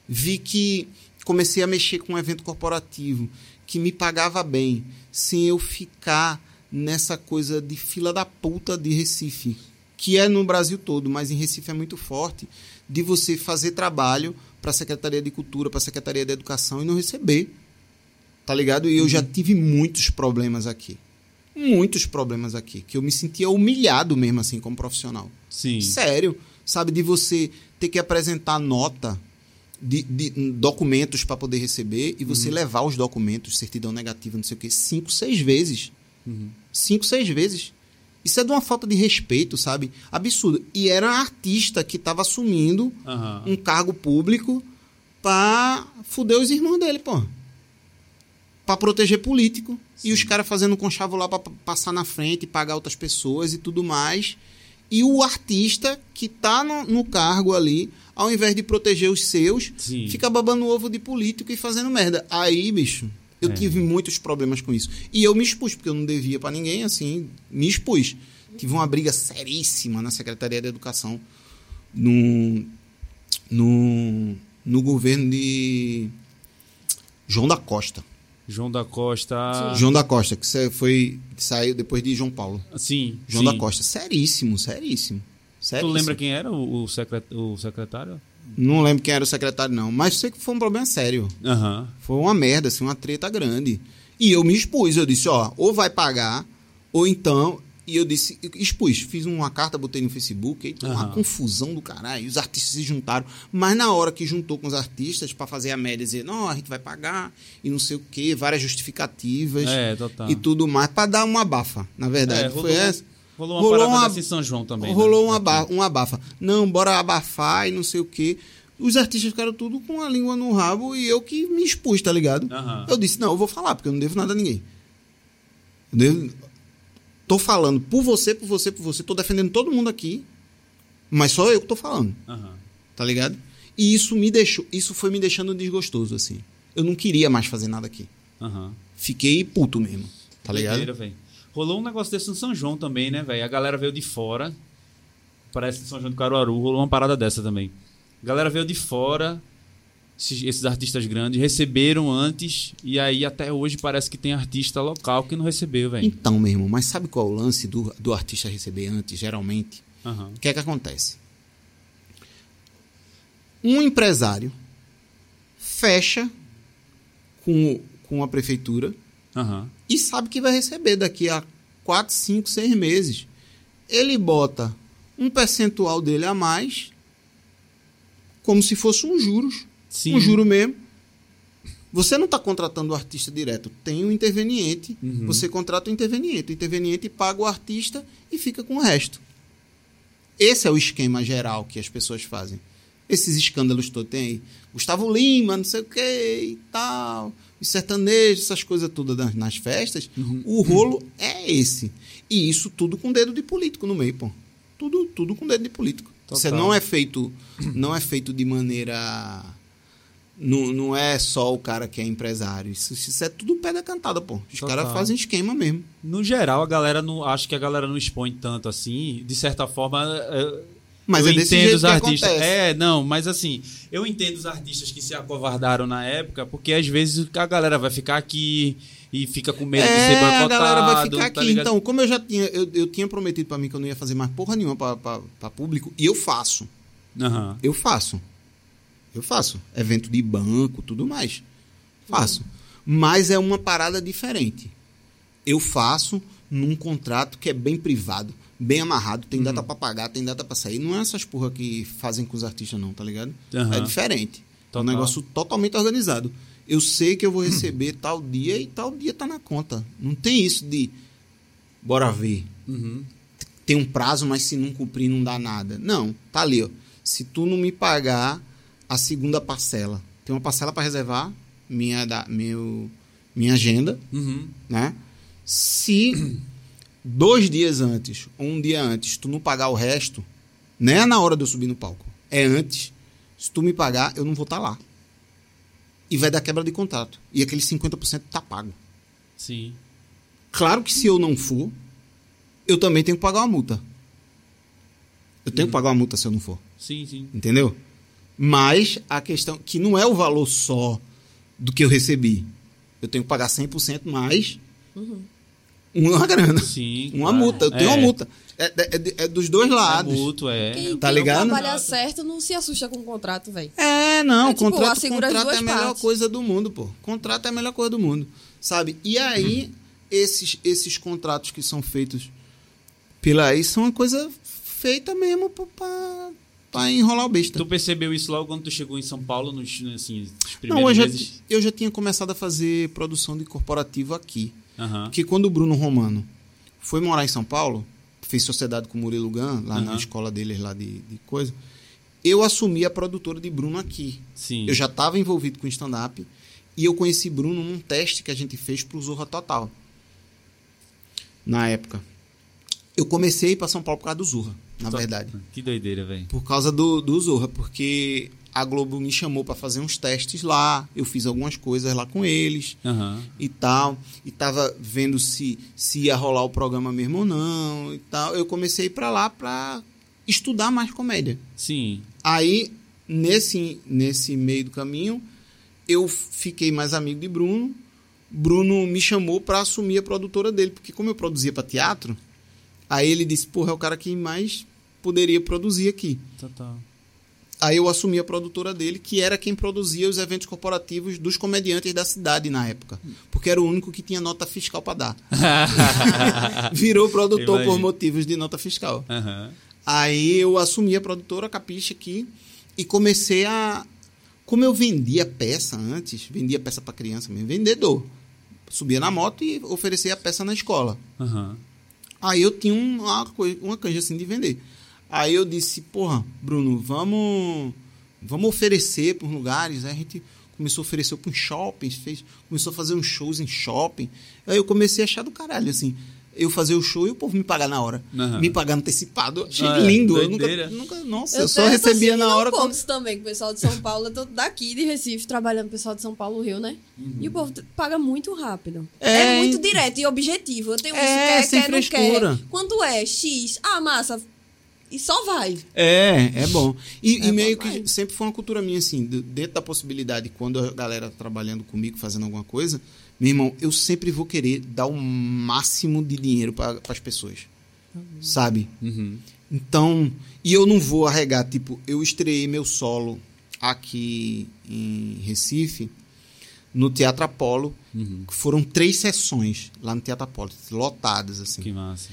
vi que comecei a mexer com um evento corporativo que me pagava bem, sem eu ficar nessa coisa de fila da puta de Recife, que é no Brasil todo, mas em Recife é muito forte, de você fazer trabalho para a Secretaria de Cultura, para a Secretaria de Educação e não receber. Tá ligado? E eu já tive muitos problemas aqui. Muitos problemas aqui. Que eu me sentia humilhado mesmo assim como profissional. Sim. Sério. Sabe, de você ter que apresentar nota de, de documentos para poder receber e você levar os documentos, certidão negativa, não sei o quê, cinco, seis vezes. Uhum. Cinco, seis vezes. Isso é de uma falta de respeito, sabe? Absurdo. E era um artista que estava assumindo Aham. um cargo público pra fuder os irmãos dele, pô. Pra proteger político. E os caras fazendo conchavo lá pra passar na frente, pagar outras pessoas e tudo mais. E o artista que tá no, no cargo ali, ao invés de proteger os seus, Sim. fica babando ovo de político e fazendo merda. Aí, bicho, eu É. tive muitos problemas com isso. E eu me expus, porque eu não devia pra ninguém, assim, me expus. Tive uma briga seríssima na Secretaria de Educação no, no, no governo de João da Costa. João da Costa. João da Costa, que foi saiu depois de João Paulo. Sim. João sim. da Costa. Seríssimo, seríssimo. Tu seríssimo. lembra quem era o, secret- o secretário? Não lembro quem era o secretário, não. Mas sei que foi um problema sério. Aham. Foi uma merda, assim, uma treta grande. E eu me expus, eu disse, ó, ou vai pagar, ou então. E eu disse, expus, fiz uma carta, botei no Facebook, aí uma Aham. confusão do caralho. Os artistas se juntaram, mas na hora que juntou com os artistas pra fazer a média, dizer, não, a gente vai pagar, e não sei o quê, várias justificativas É, e tudo mais, pra dar uma abafa, na verdade. É, Foi essa. Rolou uma Rolou parada uma- dessa em São João também. Rolou né? um, aba um abafa. Não, bora abafar e não sei o quê. Os artistas ficaram tudo com a língua no rabo e eu que me expus, tá ligado? Aham. Eu disse, não, eu vou falar, porque eu não devo nada a ninguém. Eu devo... Tô falando por você, por você, por você. Tô defendendo todo mundo aqui, mas só eu que tô falando, Aham. tá ligado? E isso me deixou, isso foi me deixando desgostoso, assim. Eu não queria mais fazer nada aqui. Aham. Fiquei puto mesmo, tá ligado? Doideira. Rolou um negócio desse no São João também, né, velho? A galera veio de fora. Parece que São João do Caruaru rolou uma parada dessa também. A galera veio de fora, esses, esses artistas grandes, receberam antes, e aí até hoje parece que tem artista local que não recebeu, velho. Então, meu irmão, mas sabe qual é o lance do, do artista receber antes, geralmente? O que é que acontece? Um empresário fecha com, com a prefeitura Aham. e sabe que vai receber daqui a 4, 5, 6 meses. Ele bota um percentual dele a mais, como se fosse um juros. Sim. Um juro mesmo. Você não está contratando o artista direto, tem um interveniente. Uhum. Você contrata o interveniente. O interveniente paga o artista e fica com o resto. Esse é o esquema geral que as pessoas fazem. Esses escândalos todos tem aí. Gustavo Lima, não sei o que e tal. Os sertanejos, essas coisas todas nas, festas. Uhum. O rolo é esse. E isso tudo com dedo de político no meio, pô. Tudo, tudo com dedo de político. Isso Total. não é feito, não é feito de maneira. Não, não é só o cara que é empresário. Isso, isso é tudo pé da cantada, pô. Os caras fazem esquema mesmo. No geral, a galera não. Acho que a galera não expõe tanto assim. De certa forma. é, Mas eu é desse entendo os artistas. acontece. É, não, mas assim, eu entendo os artistas que se acovardaram na época, porque às vezes a galera vai ficar aqui e fica com medo de ser É, boicotado. a galera vai ficar tá aqui. ligado? então, como eu já tinha, eu, eu tinha prometido pra mim que eu não ia fazer mais porra nenhuma pra público, e eu faço. Aham. Eu faço. Eu faço. Evento de banco, tudo mais. Faço. Mas é uma parada diferente. Eu faço num contrato que é bem privado, bem amarrado, tem data pra pagar, tem data pra sair. Não é essas porra que fazem com os artistas, não, tá ligado? Aham. É diferente. É Total. um negócio totalmente organizado. Eu sei que eu vou receber tal dia e tal dia tá na conta. Não tem isso de bora ver Uhum. tem um prazo, mas se não cumprir não dá nada. Não, tá ali, ó. Se tu não me pagar a segunda parcela, tem uma parcela para reservar minha da meu minha agenda, Uhum. né? Se dois dias antes ou um dia antes tu não pagar o resto, não é na hora de eu subir no palco, é antes. Se tu me pagar, eu não vou estar lá. E vai dar quebra de contrato. E aquele 50% tá pago. Sim. Claro que se eu não for, eu também tenho que pagar uma multa. Eu tenho que pagar uma multa se eu não for. Sim, sim. Entendeu? Mas a questão que não é o valor só do que eu recebi. Eu tenho que pagar 100% mais uma grana. Sim. Uma claro. multa. Eu tenho É. uma multa. É, é- é dos dois É lados. mútuo, é. Quem, Tá quem ligado? não trabalha certo não se assusta com o contrato, velho. É, não, É, tipo, contrato, contrato é a melhor partes. coisa do mundo, pô. Contrato é a melhor coisa do mundo, sabe? E aí, esses, esses contratos que são feitos pela aí são uma coisa feita mesmo pra, pra, pra enrolar o besta. Tu percebeu isso logo quando tu chegou em São Paulo, nos, assim, nos Não, primeiros eu já, meses? eu já tinha começado a fazer produção de corporativo aqui. Aham. Porque quando o Bruno Romano foi morar em São Paulo, fez sociedade com o Murilo Gun, lá na Aham. escola deles lá de, de coisa, eu assumi a produtora de Bruno aqui. Sim. Eu já estava envolvido com stand-up e eu conheci Bruno num teste que a gente fez pro Zorra Total. Na época. Eu comecei a ir pra São Paulo por causa do Zorra, na verdade. Que doideira, velho. Por causa do, do Zorra, porque a Globo me chamou para fazer uns testes lá, eu fiz algumas coisas lá com eles Aham. e tal, e tava vendo se, se ia rolar o programa mesmo ou não e tal. Eu comecei a ir pra lá pra estudar mais comédia. Sim. Aí, nesse, nesse meio do caminho, eu fiquei mais amigo de Bruno. Bruno me chamou para assumir a produtora dele, porque como eu produzia para teatro, aí ele disse, porra, é o cara que mais poderia produzir aqui. Total. Aí eu assumi a produtora dele, que era quem produzia os eventos corporativos dos comediantes da cidade na época. Porque era o único que tinha nota fiscal para dar. Virou produtor por Imagino. motivos de nota fiscal. Aham. Aí eu assumi a produtora Capiche aqui e comecei a. Como eu vendia peça antes, vendia peça para criança mesmo, vendedor. Subia na moto e oferecia a peça na escola. Aham. Aí eu tinha uma, uma canja assim de vender. Aí eu disse, porra, Bruno, vamos, vamos oferecer por lugares. Aí a gente começou a oferecer para uns shoppings, fez, começou a fazer uns shows em shopping. Aí eu comecei a achar do caralho, assim. Eu fazer o show e o povo me pagar na hora. Aham. Me pagar antecipado. Eu Achei Ah, lindo. Eu nunca, nunca, nossa, eu, só tenho- recebia na hora. um quando- também com o pessoal de São Paulo. Eu tô daqui de Recife trabalhando com o pessoal de São Paulo, Rio, né? E o povo paga muito rápido. É, É, muito direto e objetivo. Eu tenho isso, É, quer, sem quer, não frescura. quer. Quando é X, ah, massa. E só vai. É, é bom. E, É e meio bom que demais. sempre foi uma cultura minha, assim, dentro da possibilidade, quando a galera trabalhando comigo, fazendo alguma coisa, meu irmão, eu sempre vou querer dar o máximo de dinheiro para as pessoas. Sabe? Uhum. Então, e eu não vou arregar, tipo, eu estreiei meu solo aqui em Recife, no Teatro Apolo, Uhum. que foram três sessões lá no Teatro Apolo, lotadas, assim. Que massa.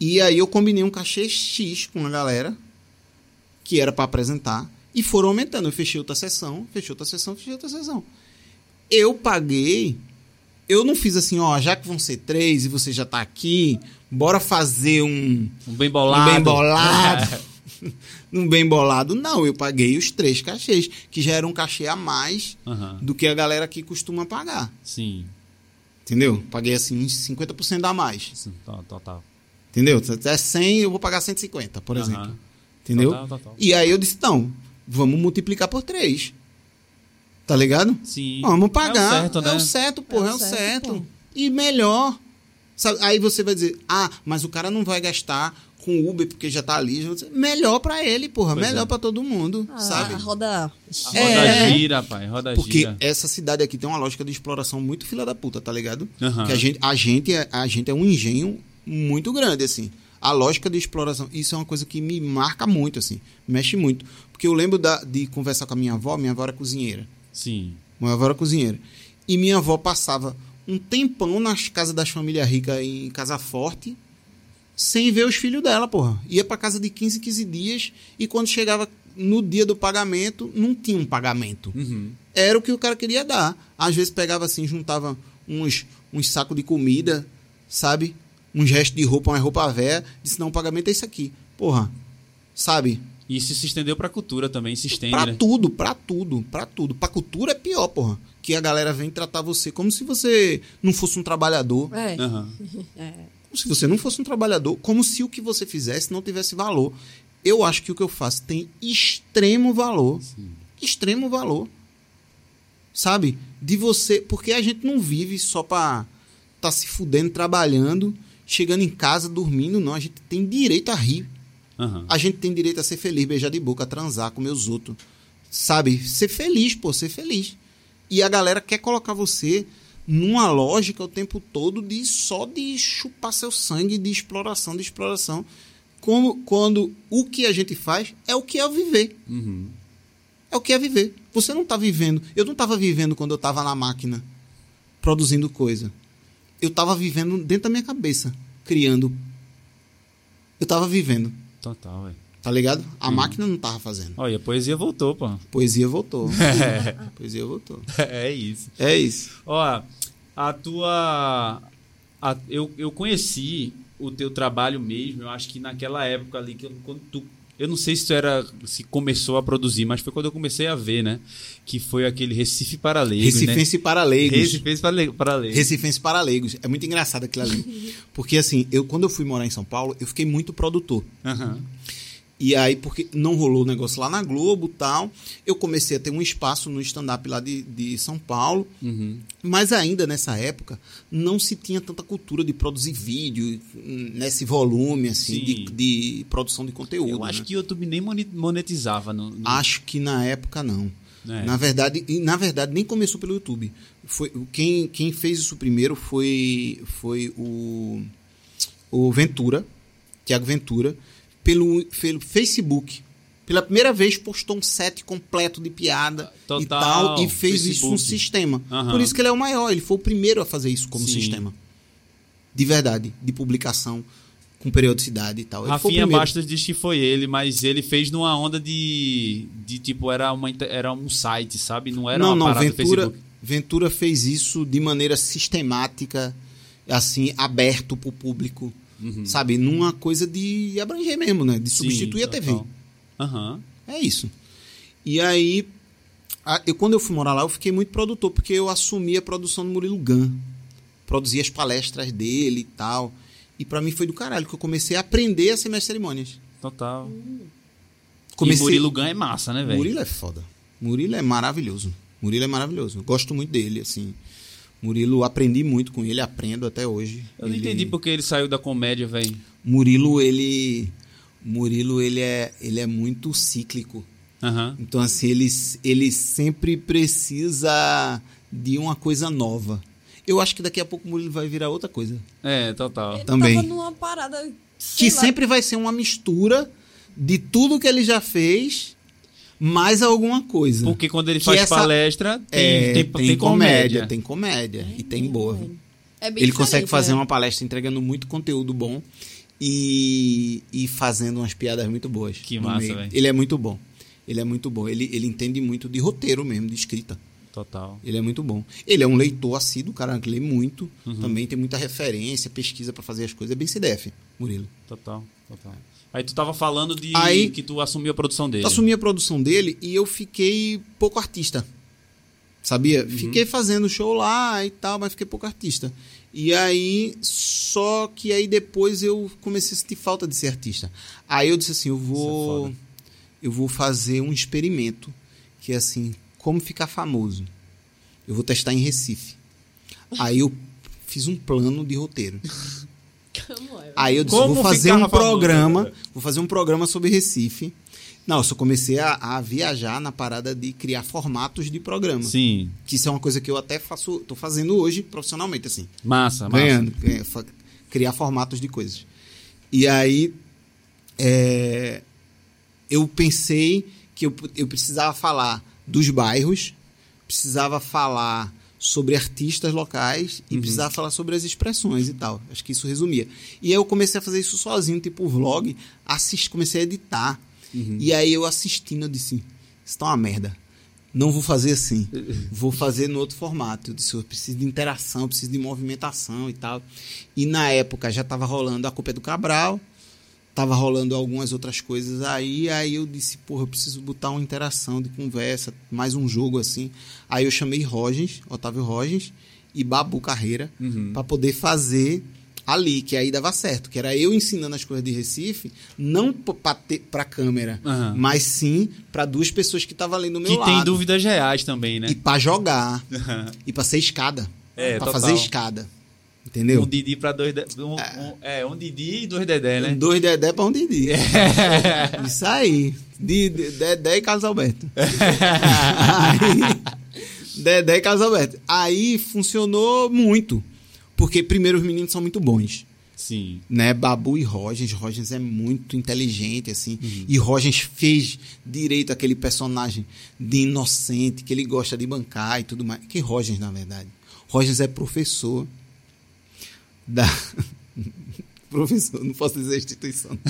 E aí eu combinei um cachê X com a galera, que era pra apresentar, e foram aumentando. Eu fechei outra sessão, fechei outra sessão, fechei outra sessão. Eu paguei, eu não fiz assim, ó, já que vão ser três e você já tá aqui, bora fazer um, Um bem um bolado. bem bolado. um bem bolado, não. Eu paguei os três cachês, que já era um cachê a mais Aham. do que a galera aqui costuma pagar. Sim. Entendeu? Paguei assim 50% a mais. Sim, to- Total. Entendeu? Se é 100, eu vou pagar 150, por exemplo. Entendeu? Total, total. E aí eu disse, não, vamos multiplicar por 3. Tá ligado? Sim. Vamos pagar. É o certo, né? É o certo, porra, é É o o certo. certo, pô. E melhor. Sabe? Aí você vai dizer, ah, mas o cara não vai gastar com Uber porque já tá ali. Melhor pra ele, porra. Pois melhor é. pra todo mundo, Ah, sabe? A roda. A roda É. gira, pai. Roda Porque gira. essa cidade aqui tem uma lógica de exploração muito filha da puta, tá ligado? Que a gente, a, gente é, a gente é um engenho muito grande, assim. A lógica de exploração, isso é uma coisa que me marca muito, assim. Mexe muito. Porque eu lembro da- de conversar com a minha avó, minha avó era cozinheira. Sim. Minha avó era cozinheira. E minha avó passava um tempão nas casas das famílias ricas em Casa Forte, sem ver os filhos dela, porra. Ia pra casa de 15, 15 dias, e quando chegava no dia do pagamento, não tinha um pagamento Uhum. era o que o cara queria dar. Às vezes pegava assim, juntava uns, uns sacos de comida, sabe? Uns restos de roupa, uma roupa velha. Disse, não, o pagamento é isso aqui. Porra, sabe? E isso se estendeu pra cultura também, se estende, Pra né? tudo, pra tudo, pra tudo. Pra cultura é pior, porra. Que a galera vem tratar você como se você não fosse um trabalhador. É. Aham. é. Como se você não fosse um trabalhador. Como se o que você fizesse não tivesse valor. Eu acho que o que eu faço tem extremo valor. Extremo valor. Sabe? De você. Porque a gente não vive só pra tá se fudendo, trabalhando, chegando em casa, dormindo, não. A gente tem direito a rir. Aham. A gente tem direito a ser feliz, beijar de boca, transar, comer os outros. Sabe? Ser feliz, pô, ser feliz. E a galera quer colocar você numa lógica o tempo todo de só de chupar seu sangue, de exploração, de exploração. Como, quando o que a gente faz é o que é viver. Uhum. É o que é viver. Você não tá vivendo. Eu não tava vivendo quando eu tava na máquina produzindo coisa. Eu tava vivendo dentro da minha cabeça, criando. Eu tava vivendo. Total, velho. Tá ligado? A máquina não tava fazendo. Olha, a poesia voltou, pô. Poesia voltou. Poesia voltou. é isso. É isso. Ó, a tua. a- eu, eu conheci o teu trabalho mesmo, eu acho que naquela época ali, que quando tu Eu não sei se era. se começou a produzir, mas foi quando eu comecei a ver, né? Que foi aquele Recife para leigos. Recifense né? para leigos. Recifense para le- para leigos. Recifense para leigos. É muito engraçado aquilo ali. Porque assim, eu quando eu fui morar em São Paulo, eu fiquei muito produtor. Aham. E aí, porque não rolou o negócio lá na Globo e tal, eu comecei a ter um espaço no stand-up lá de, de São Paulo. Uhum. Mas ainda nessa época, não se tinha tanta cultura de produzir vídeo nesse volume, assim, de, de produção de conteúdo. Eu acho né? que o YouTube nem monetizava. No, no- Acho que na época não. É. Na verdade, na verdade nem começou pelo YouTube. Foi quem, quem fez isso primeiro foi foi o o Ventura, Tiago Ventura, pelo pelo Facebook. Pela primeira vez postou um set completo de piada e Total, tal e fez isso um Facebook. sistema. Aham. Por isso que ele é o maior, ele foi o primeiro a fazer isso como Sim. sistema. De verdade, de publicação com periodicidade e tal. Ele Rafinha. Bastos diz que foi ele, mas ele fez numa onda de. de tipo, era, uma, era um site, sabe? Não era não, uma não, parada Ventura, Facebook. Ventura fez isso de maneira sistemática, assim, aberto para o público, sabe? Numa coisa de abranger mesmo, né? De substituir Uhum. Sim, a TV. Aham. É isso. E aí, a- eu, quando eu fui morar lá, eu fiquei muito produtor, porque eu assumi a produção do Murilo Gun. Produzia as palestras dele e tal. E para mim foi do caralho, que eu comecei a aprender a ser mestre cerimônias. Total. Comecei... E Murilo Gun é massa, né, velho? Murilo é foda. Murilo é maravilhoso. Murilo é maravilhoso. Eu Gosto muito dele, assim. Murilo, aprendi muito com ele, aprendo até hoje. Eu não Ele- entendi porque ele saiu da comédia, velho. Murilo, ele. Murilo, ele é, ele é muito cíclico. Aham. Então, assim, ele, ele sempre precisa de uma coisa nova. Eu acho que daqui a pouco o Murilo vai virar outra coisa. É, total. Ele Também. tava numa parada. sei Que lá, sempre vai ser uma mistura de tudo que ele já fez, mais alguma coisa. Porque quando ele Que faz essa- palestra, tem, É, tem, tem comédia. tem comédia e tem boa. viu? É bem Ele consegue fazer né? uma palestra entregando muito conteúdo bom e, e fazendo umas piadas muito boas. Que massa, velho. Ele é muito bom. Ele é muito bom. Ele, ele entende muito de roteiro mesmo, de escrita. Total. Ele é muito bom. Ele é um leitor assíduo, cara que lê muito. Uhum. Também tem muita referência, pesquisa pra fazer as coisas. É bem CDF, Murilo. Total. Total. Aí tu tava falando de Aí- que tu assumiu a produção dele. Eu assumi a produção dele e eu fiquei pouco artista. Sabia? Uhum. Fiquei fazendo show lá e tal, mas fiquei pouco artista. E aí, só que aí depois eu comecei a sentir falta de ser artista. Aí eu disse assim, eu é vou foda. eu vou fazer um experimento que é assim, como ficar famoso. Eu vou testar em Recife. Aí eu fiz um plano de roteiro. Aí eu disse, Como vou fazer um programa, né? vou fazer um programa sobre Recife. Não, eu só comecei a, a viajar na parada de criar formatos de programa. Sim. Que isso é uma coisa que eu até faço, tô fazendo hoje profissionalmente, assim. Massa, massa. Ganhando, é, criar formatos de coisas. E aí, é, eu pensei que eu, eu precisava falar dos bairros, precisava falar sobre artistas locais e precisava falar sobre as expressões e tal. Acho que isso resumia. E aí eu comecei a fazer isso sozinho, tipo vlog, assist, comecei a editar. E aí eu assistindo, eu disse, isso tá uma merda. Não vou fazer assim. Vou fazer no outro formato. Eu disse, eu preciso de interação, eu preciso de movimentação e tal. E na época já tava rolando a Copa do Cabral, tava rolando algumas outras coisas aí, aí eu disse, porra, eu preciso botar uma interação de conversa, mais um jogo assim. Aí eu chamei Rogens, Otávio Rogens e Babu Carreira Uhum. pra poder fazer ali, que aí dava certo, que era eu ensinando as coisas de Recife, não p- pra, ter, pra câmera, Aham. mas sim pra duas pessoas que estavam ali no meu Que lado. tem dúvidas reais também, né? E pra jogar. e pra ser escada. É, pra total. fazer escada. Entendeu? Um Didi pra dois. De... Um, um- é, um Didi e dois Dedé, né? Dois Dedé pra um Didi. Isso aí. De- Dedé e Carlos Alberto. aí, Dedé e Carlos Alberto. Aí funcionou muito. Porque, primeiro, os meninos são muito bons. Sim. Né? Babu e Rogens. Rogens é muito inteligente, assim. E Rogens fez direito aquele personagem de inocente, que ele gosta de bancar e tudo mais. Que Rogens, na verdade. Rogens é professor da. professor, não posso dizer instituição.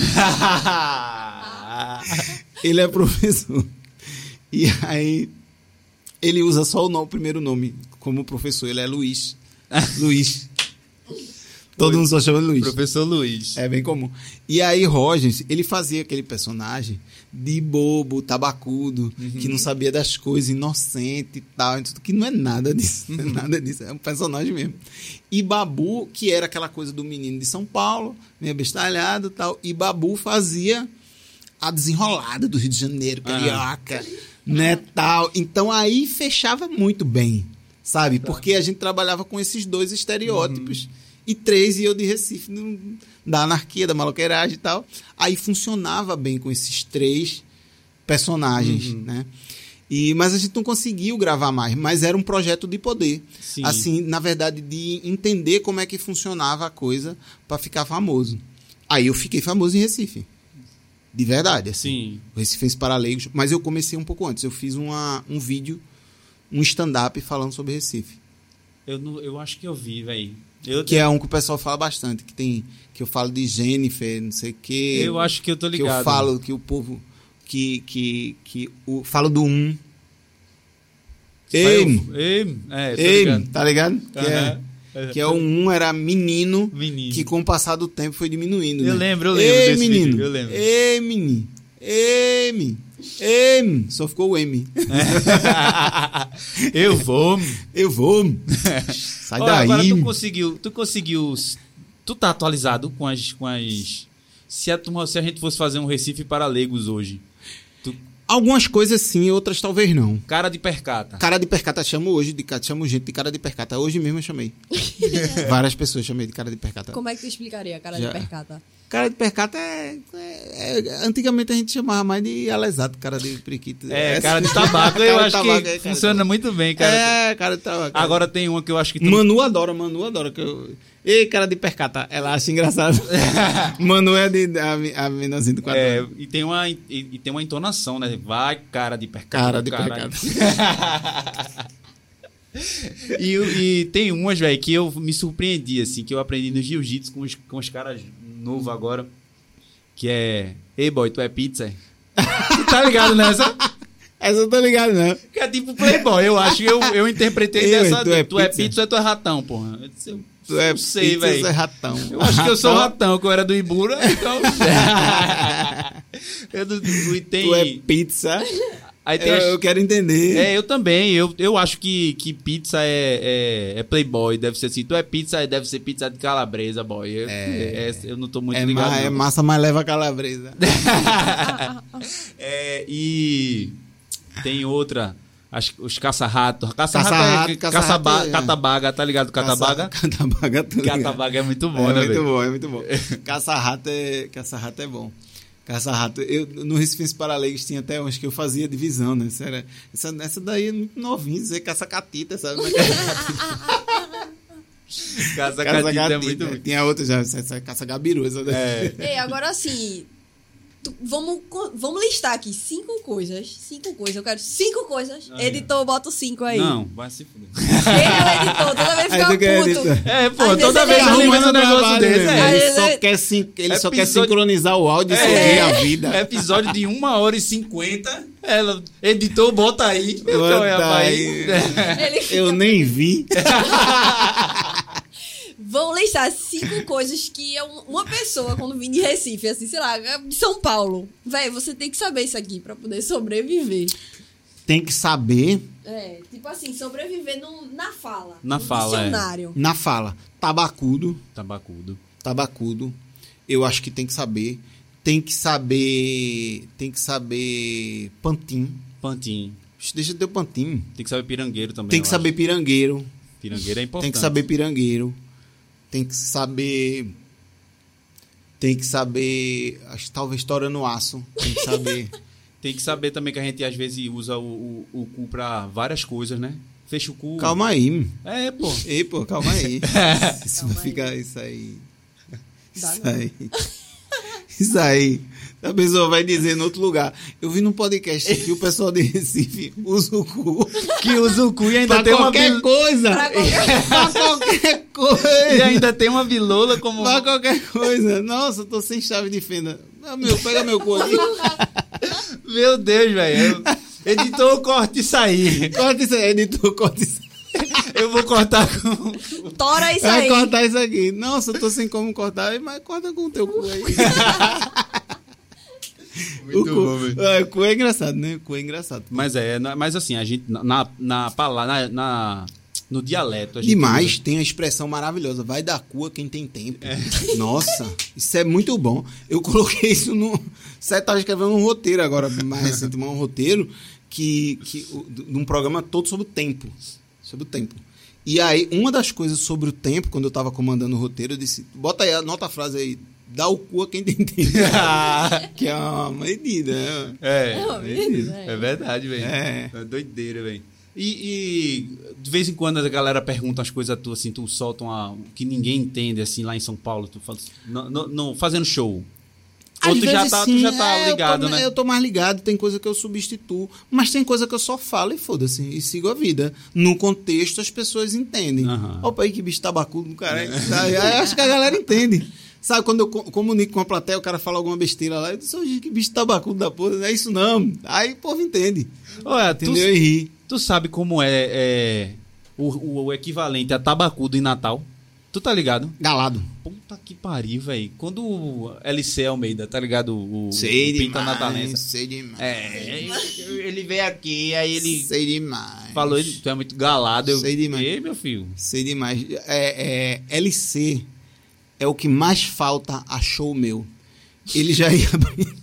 Ele é professor. E aí ele usa só o, nome, o primeiro nome como professor. Ele é Luiz. Luiz. Todo mundo só chama Luiz. Professor Luiz. É bem comum. E aí, Rogens, ele fazia aquele personagem de bobo, tabacudo, que não sabia das coisas, inocente e tal, e tudo, que não é nada disso. Não é nada disso. É um personagem mesmo. E Babu, que era aquela coisa do menino de São Paulo, meio bestalhado e tal. E Babu fazia a desenrolada do Rio de Janeiro, carioca, né, tal. Então aí fechava muito bem, sabe? Porque a gente trabalhava com esses dois estereótipos. E três e eu de Recife, da anarquia, da maloqueiragem e tal. Aí funcionava bem com esses três personagens, né? E, mas a gente não conseguiu gravar mais, mas era um projeto de poder. Sim. Assim, na verdade, de entender como é que funcionava a coisa para ficar famoso. Aí eu fiquei famoso em Recife. De verdade, assim. Sim. O Recife fez Paralegos, mas eu comecei um pouco antes. Eu fiz uma, um vídeo, um stand-up falando sobre Recife. Eu, não- eu acho que eu vi, velho. Eu, Que é um que o pessoal fala bastante, que tem que eu falo de Jennifer, não sei o quê. eu acho que eu tô que ligado. eu falo que o povo que que que o falo do um. Ei, Ei, é, ei, ligado. tá ligado? Que Aham. é, que é o um era menino, Menino. que com o passar do tempo foi diminuindo. Eu né? lembro, eu lembro Ei, desse menino. vídeo, eu lembro. Ei, menino. Ei, menino. Menino. Só ficou o M. eu vou. Eu vou. Sai Olha, daí. Agora tu conseguiu, tu conseguiu, tu tá atualizado com as, com as, se a, turma- se a gente fosse fazer um Recife para leigos hoje, tu, Algumas coisas sim, outras talvez não. cara de percata. Cara de percata chamo hoje, de, chamo gente de cara de percata. Hoje mesmo eu chamei. Várias pessoas chamei de cara de percata. Como é que tu explicaria a cara Já. de percata? Cara de percata é, é- é- Antigamente a gente chamava mais de alesado, cara de periquito. É, cara de tabaco, eu Cara acho tabaco, que é, cara funciona muito bem, cara. É, cara de tabaco. Agora tem uma que eu acho que tu, Manu adora, Manu adora. Que eu... Ei, cara de percata. Ela acha engraçado. Manu é de, a, a menorzinha do quadro. é, e tem uma e, e tem uma entonação, né? Vai, cara de percata. Cara de caralho. percata. E, e tem umas, velho, que eu me surpreendi, assim, que eu aprendi no jiu-jitsu com os, com os caras novos agora. Que é. Ei, boy, tu é pizza? Tá ligado nessa? Essa eu tô ligado, não. Que é tipo Playboy, eu acho. Eu, eu interpretei Eu, dessa. tu é tu é pizza? pizza ou tu é ratão, porra? Eu, Tu é não sei, pizza, velho. é ratão. Eu acho que eu sou ratão, que eu era do Ibura, então. eu, do- do- tem. Tu é pizza. Aí tem Eu, as- eu quero entender. É, eu também. Eu, eu acho que, que pizza é, é, é Playboy. Deve ser assim. Tu é pizza, deve ser pizza de calabresa, boy. Eu, É. é, eu não tô muito É, ligado. ma- é massa, mas leva calabresa. É, e tem outra. As, os caça-rato. Caça-rato Caça-rato, é caça-ba- é- catabaga, tá ligado? Catabaga? Caça- Catabaga, tô ligado. Catabaga é muito bom, é né, muito velho? bom, é muito bom. Caça-rato é, caça-rato é bom. Caça-rato. Eu, no Recife Paralegos tinha até uns que eu fazia divisão, né? Essa, era, essa, essa daí é muito novinho, isso é caça-catita, sabe? Mas Caça-catita é muito bom. Tinha outra já, essa, essa caça-gabiru. Essa daí. É. Ei, agora assim. Vamos, vamos listar aqui cinco coisas. Cinco coisas. Eu quero cinco coisas. Aí, editor, bota cinco aí. Não, vai se fuder. Ele é o editor, toda vez Aí fica puto. É, pô, Às toda vez eu arruma lembro um negócio desse. né? É. Aí Ele ele- só, quer, sin- ele só quer Episódio- sincronizar o áudio e É. seguir a vida. Episódio de 1 hora e 50. Ela, editor, bota aí. Bota Então, é, aí. Ele fica Eu nem vi. Vão listar cinco coisas que é um- uma pessoa, quando vem de Recife, assim, sei lá, de São Paulo. Véi, você tem que saber isso aqui pra poder sobreviver. Tem que saber É, tipo assim, sobreviver no- na fala. Na no fala, é. dicionário. na fala. Tabacudo. Tabacudo. tabacudo. Eu acho que tem que saber. Tem que saber. Tem que saber. Pantim. Ixi, Deixa de ter o pantim. Tem que saber pirangueiro também. Tem que eu saber pirangueiro. acho. Pirangueiro é importante. Tem que saber pirangueiro. Tem que saber. Tem que saber. Acho talvez história no aço. Tem que saber. Tem que saber também que a gente às vezes usa o, o, o cu pra várias coisas, né? Fecha o cu. calma aí. É, pô. Ei, pô, calma aí. Isso Calma vai aí. ficar. Isso aí. Dá Isso não. aí. Isso aí. A pessoa vai dizer em outro lugar. Eu vi num podcast que o pessoal de Recife usa o cu Que usa o cu e ainda pra tem uma qualquer bil- coisa. Pra qualquer- pra qualquer E coisa. ainda tem uma bilola como. Pra qualquer coisa. Nossa, eu tô sem chave de fenda. Ah, meu, pega meu cu aqui. Meu Deus, velho. Editor, corte isso aí. Corta isso aí, editor, corta isso aí. Eu vou cortar com. Tora isso Vai aí. cortar isso aqui. Nossa, eu tô sem como cortar, mas corta com o teu cu aí. o cu, é, o cu é engraçado, né? O cu é engraçado. Mas é, mas assim, a gente, na, na, na, pala- na, na- no dialeto, a gente. Demais, tem a expressão maravilhosa. Vai dar cu a quem tem tempo. Nossa, isso é muito bom. Eu coloquei isso no. Você tá escrevendo um roteiro agora, mais recentemente, um roteiro que, que, de um programa todo sobre o tempo. Sobre o tempo. E aí, uma das coisas sobre o tempo, quando eu tava comandando o roteiro, eu disse: bota aí, anota a frase aí. Dá o cu a quem tem tempo. que é uma medida, né? É, É uma medida, é. é verdade, velho. É. É doideira, velho. E, e de vez em quando a galera pergunta umas coisas tu, assim, tu solta uma. que ninguém entende, assim, lá em São Paulo, tu fala, no, no- no- fazendo show. Ou tu já, tá, tu sim, já tá é, eu tô- ligado, né? Eu tô mais ligado, tem coisa que eu substituo, mas tem coisa que eu só falo e foda-se, e sigo a vida. No contexto, as pessoas entendem. Aham. Opa aí, que bicho tabacudo do cara. Aí, aí acho que a galera entende. Sabe, quando eu co- comunico com a plateia, o cara fala alguma besteira lá, eu disse, "Ô, que bicho tabacudo da porra, não é isso não. Aí o povo entende. Olha, tu, Entendeu? E ri. tu sabe como é, é o, o- o equivalente a tabacudo em Natal? Tu tá ligado? Galado. Puta que pariu, velho. Quando o LC Almeida, tá ligado? O, Sei o Pinta demais, Natalense. sei demais. É, ele veio aqui, aí ele Sei demais. falou, ele, tu é muito galado. Eu, Sei demais. Ei, meu filho. Sei demais. É, é, LC é o que mais falta a show meu. Ele já ia abrir.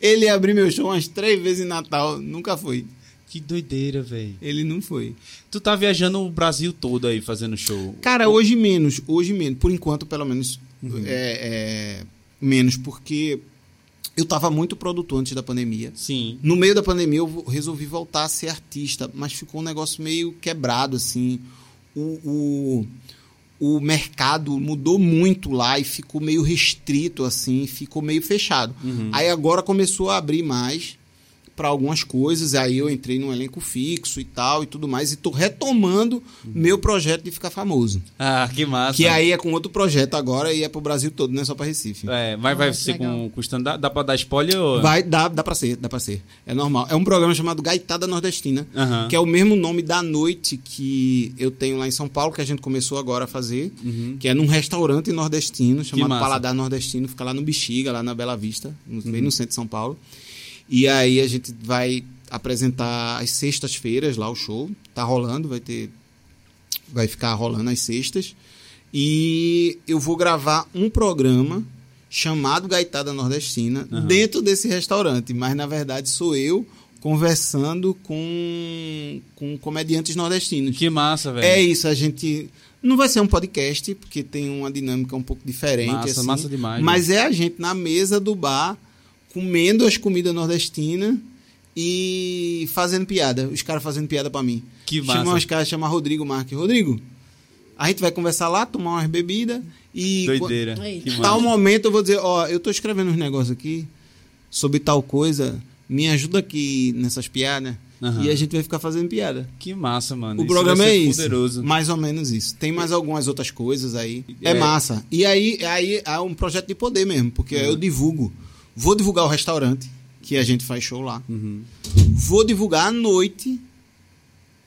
Ele ia abrir meu show umas três vezes em Natal, nunca foi. Que doideira, velho. Ele não foi. Tu tá viajando o Brasil todo aí fazendo show. Cara, hoje menos, hoje menos. Por enquanto, pelo menos, é, é, menos, porque eu tava muito produtor antes da pandemia. Sim. No meio da pandemia, eu resolvi voltar a ser artista, mas ficou um negócio meio quebrado, assim. O, o, o mercado mudou muito lá e ficou meio restrito, assim, ficou meio fechado. Aí agora começou a abrir mais para algumas coisas, aí eu entrei num elenco fixo e tal e tudo mais, e tô retomando meu projeto de ficar famoso. Ah, que massa. Que aí é com outro projeto agora e é pro Brasil todo, não é só pra Recife. É, mas vai Ah, ser legal. com, com stand-up? Dá pra dar spoiler ou... Vai, dá, dá pra ser, dá pra ser. É normal. É um programa chamado Gaitada Nordestina, Aham. que é o mesmo nome da noite que eu tenho lá em São Paulo, que a gente começou agora a fazer, que é num restaurante nordestino, chamado Uhum. Paladar Nordestino, fica lá no Bexiga, lá na Bela Vista, no, Uhum. bem no centro de São Paulo. E aí a gente vai apresentar às sextas-feiras lá o show, tá rolando, vai ter vai ficar rolando às sextas. E eu vou gravar um programa chamado Gaitada Nordestina dentro desse restaurante, mas na verdade sou eu conversando com, com comediantes nordestinos. Que massa, velho. É isso, a gente. Não vai ser um podcast, porque tem uma dinâmica um pouco diferente. Massa, assim, massa demais, Mas é a gente na mesa do bar, comendo as comidas nordestinas e fazendo piada. Os caras fazendo piada pra mim. Que Chama massa. uns caras, chama Rodrigo Marques. Rodrigo, a gente vai conversar lá, tomar umas bebidas e. Doideira. Tal massa. momento eu vou dizer, ó, eu tô escrevendo uns negócios aqui sobre tal coisa, me ajuda aqui nessas piadas. Aham. E a gente vai ficar fazendo piada. Que massa, mano. O Isso programa é isso. poderoso. Mais ou menos isso. Tem mais algumas outras coisas aí. É, É. massa. E aí, aí é um projeto de poder mesmo, porque Uhum. eu divulgo. Vou divulgar o restaurante, que a gente faz show lá. Uhum. Vou divulgar a noite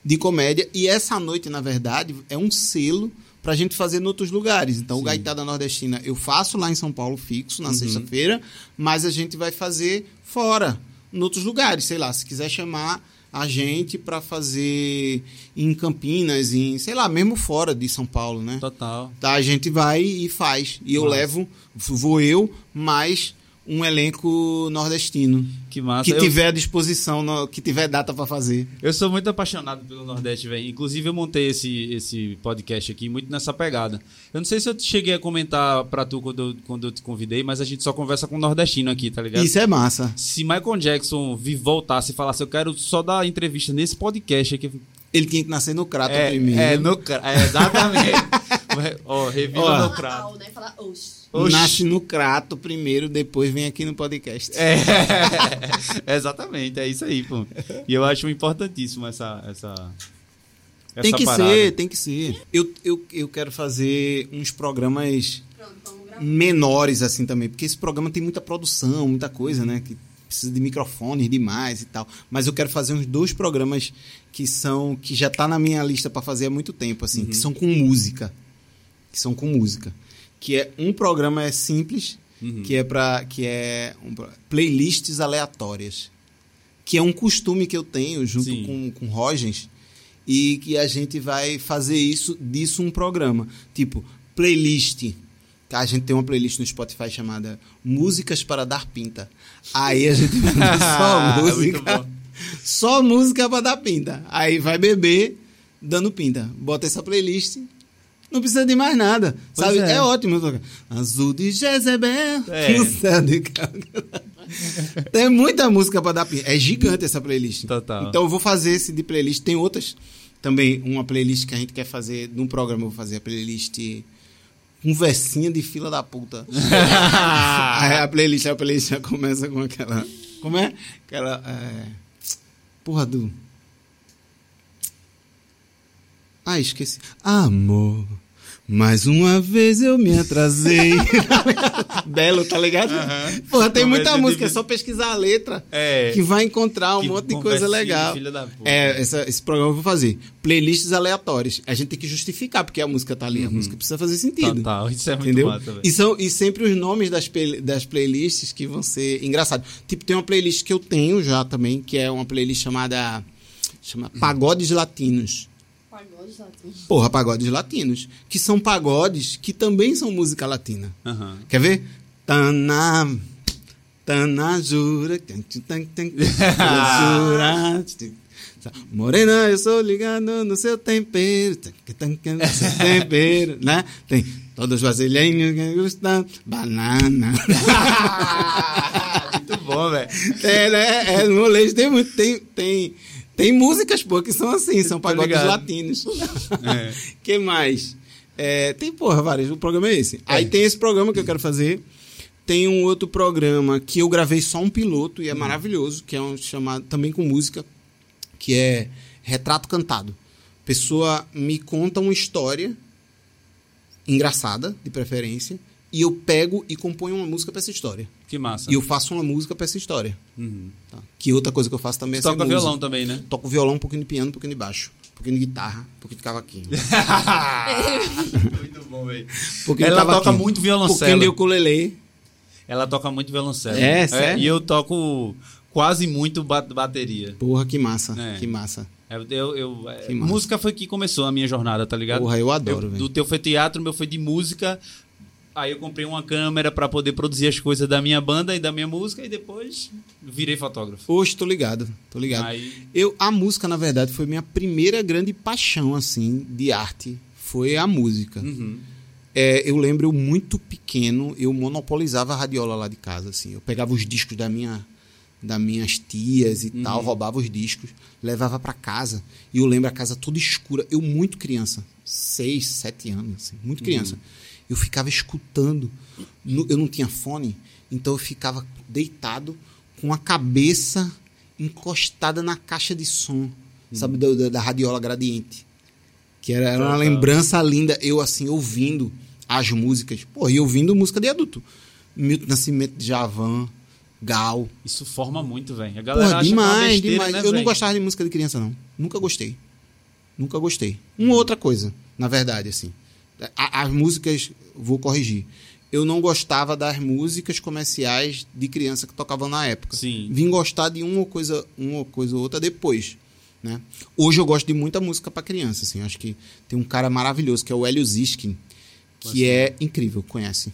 de comédia. E essa noite, na verdade, é um selo pra gente fazer em outros lugares. Então, o Gaitada Nordestina eu faço lá em São Paulo fixo, na Uhum. sexta-feira, mas a gente vai fazer fora, em outros lugares. Sei lá, se quiser chamar a gente pra fazer em Campinas, em, sei lá, mesmo fora de São Paulo, né? Total. Tá, a gente vai e faz. E eu levo, vou eu, mais um elenco nordestino. Que massa. Que Eu- tiver à disposição, no- que tiver data pra fazer. Eu sou muito apaixonado pelo Nordeste, velho. Inclusive, eu montei esse, esse podcast aqui muito nessa pegada. Eu não sei se eu cheguei a comentar pra tu quando eu, quando eu te convidei, mas a gente só conversa com nordestino aqui, tá ligado? Isso é massa. Se Michael Jackson vi- voltasse e falasse, eu quero só dar entrevista nesse podcast aqui. Ele tinha que nascer no Crato É, primeiro. é, no, cra- é, exatamente. Ó, reviva Ó. no crato. Né? Falar, oxe. Oxi. Nasce no Crato primeiro, depois vem aqui no podcast. É, exatamente, é isso aí, pô. E eu acho importantíssimo essa. essa, essa tem que parada. ser, tem que ser. Eu, eu, eu quero fazer uns programas menores assim também, porque esse programa tem muita produção, muita coisa, né? Que precisa de microfones demais e tal. Mas eu quero fazer uns dois programas que são que já tá na minha lista para fazer há muito tempo, assim, que são com música, que são com música, que é um programa é simples, que é para que é um, playlists aleatórias, que é um costume que eu tenho junto Sim. com com Rogens e que a gente vai fazer isso disso um programa, tipo playlist a gente tem uma playlist no Spotify chamada Músicas para Dar Pinta. Aí a gente só música. só música para dar pinta. Aí vai beber dando pinta. Bota essa playlist. Não precisa de mais nada. Pois sabe? é. É. ótimo. Azul de Jezebel. É. de. Tem muita música para dar. É gigante essa playlist. Total. Então eu vou fazer esse de playlist. Tem outras também. Uma playlist que a gente quer fazer num programa. Eu vou fazer a playlist conversinha de fila da puta. Aí a playlist, a playlist já começa com aquela. Como é? Aquela. É... Porra do. Ah, esqueci. Amor. Mais uma vez eu me atrasei. Belo, tá ligado? Porra, tem muita Conversa de música, é vi- só pesquisar a letra É. que vai encontrar um Que monte de coisa de legal. filha da puta. É, essa- esse programa eu vou fazer. Playlists aleatórias. A gente tem que justificar porque a música tá ali. A música precisa fazer sentido. Total, isso é muito Entendeu? massa, velho. e, são, e sempre os nomes das, das playlists que vão ser engraçados. Tipo, tem uma playlist que eu tenho já também, que é uma playlist chamada chama Pagodes Latinos. Pagode latino. Porra, pagodes latinos. Que são pagodes que também são música latina. Aham. Quer ver? Tana. Tana jura. tan, tan, tan, jura. Morena, eu sou ligado no seu tempero. No seu tempero, né? Tem todos os brasileiros que gostam. Banana. Muito bom, velho. É, né? É, no tem muito. Tem, tem, tem músicas, pô, que são assim, são Tô pagodes latinos. É. que mais? É, tem, porra, vários. O programa é esse. Aí tem esse programa que eu quero fazer. Tem um outro programa que eu gravei só um piloto e é maravilhoso, que é um chamado também com música, que é Retrato Cantado. Pessoa me conta uma história engraçada, de preferência, e eu pego e componho uma música pra essa história. Que massa. E eu faço uma música pra essa história. Uhum. tá? Que outra coisa que eu faço também é Toca violão também, né? Toco violão, um pouquinho de piano, um pouquinho de baixo. Um pouquinho de guitarra, um pouquinho de cavaquinho. muito bom, velho. Ela toca muito Um pouquinho de violoncelo. ukulele. Ela toca muito violoncelo. É, sério? E eu toco quase muito ba- bateria. Porra, que massa, É. que massa. Eu, eu, eu- é, Que massa. música foi que começou a minha jornada, tá ligado? Porra, eu adoro, Eu- velho. Do teu foi teatro, o meu foi de música. Aí eu comprei uma câmera pra poder produzir as coisas da minha banda e da minha música e depois virei fotógrafo. Hoje tô ligado, tô ligado. Aí, Eu, a música, na verdade, foi minha primeira grande paixão, assim, de arte. Foi a música. uhum. É, eu lembro, eu muito pequeno, eu monopolizava a radiola lá de casa, assim. Eu pegava os discos da minha, das minhas tias e tal, roubava os discos, levava pra casa. E eu lembro a casa toda escura. Eu muito criança, seis, sete anos, assim, muito criança. Eu ficava escutando. Eu não tinha fone, então eu ficava deitado com a cabeça encostada na caixa de som, sabe, da, da- da radiola gradiente. Que era, era uma Total. lembrança linda, eu assim, ouvindo as músicas. Pô, e ouvindo música de adulto. Milton Nascimento de Javan, Gal. Isso forma muito, velho. A galera Porra, acha que é demais, besteira, demais. né, eu não velho? gostava de música de criança, não. Nunca gostei. Nunca gostei. Uma outra coisa, na verdade, assim. As músicas, vou corrigir. Eu não gostava das músicas comerciais de criança que tocavam na época. Sim. Vim gostar de uma coisa, uma coisa ou outra depois. Né? Hoje eu gosto de muita música para criança. Assim. Acho que tem um cara maravilhoso que é o Hélio Ziskin, que é incrível. Conhece?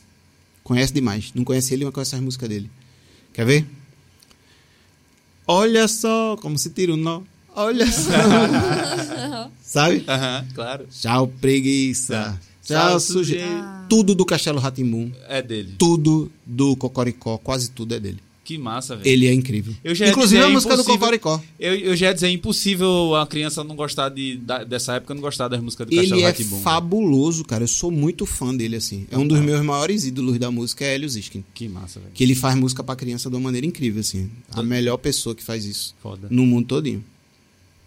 Conhece demais. Não conhece ele, mas conhece as músicas dele. Quer ver? Olha só como se tira o nó. Olha só. Sabe? Aham, claro. Tchau, preguiça. Sujeito. sujeito. Tudo do Castelo Ratimbum. É dele. Tudo do Cocoricó. Quase tudo é dele. Que massa, velho. Ele é incrível. Eu já Inclusive a música do Cocoricó. Eu, eu já ia dizer, é impossível a criança não gostar de, da- dessa época, não gostar das músicas do Castelo Ele é Rá-Tim-Bum, fabuloso, cara. Eu sou muito fã dele, assim. É um dos meus maiores ídolos da música, é Hélio Ziskin. Que massa, velho. Que ele faz música pra criança de uma maneira incrível, assim. A melhor pessoa que faz isso. Foda. No mundo todinho.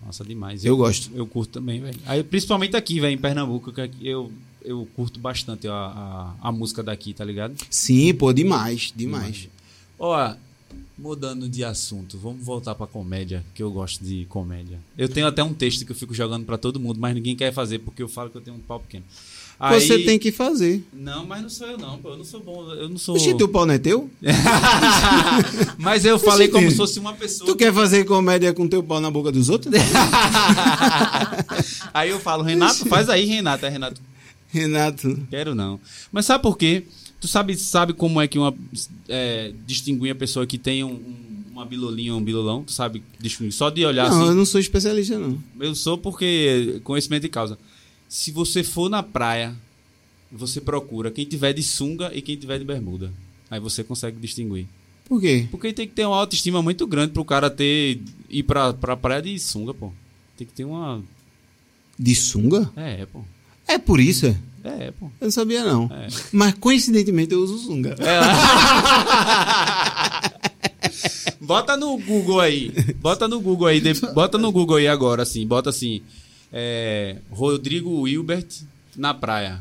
Nossa, demais. Eu gosto. Eu curto também, velho. Principalmente aqui, velho, em Pernambuco, que eu, eu curto bastante a, a, a música daqui, tá ligado? Sim, pô, demais, demais. Ó, Mudando de assunto, vamos voltar pra comédia, que eu gosto de comédia. Eu tenho até um texto que eu fico jogando pra todo mundo, mas ninguém quer fazer porque eu falo que eu tenho um pau pequeno. Você Aí- tem que fazer. Não, mas não sou eu não, pô. Eu não sou bom. Eu não sou. Oxi, teu pau não é teu? mas eu falei Oxi, como tem. se fosse uma pessoa. Tu quer fazer comédia com teu pau na boca dos outros? aí eu falo, Renato, faz aí, Renato. É Renato. Renato. Quero não. Mas sabe por quê? Tu sabe, sabe como é que uma. É, distinguir a pessoa que tem um, um- uma bilolinha ou um bilolão? Tu sabe distinguir? Só de olhar não, assim. eu não sou especialista, não. Eu sou porque conhecimento de causa. Se você for na praia, você procura quem tiver de sunga e quem tiver de bermuda. Aí você consegue distinguir. Por quê? Porque tem que ter uma autoestima muito grande pro cara ter ir pra, pra praia de sunga, pô. Tem que ter uma. De sunga? É, pô. É por isso, é? É, pô. Eu não sabia, não. É. Mas coincidentemente eu uso sunga. Bota no Google aí. Bota no Google aí. Bota no Google aí agora, assim. Bota assim. é, Rodrigo Wilbert na praia.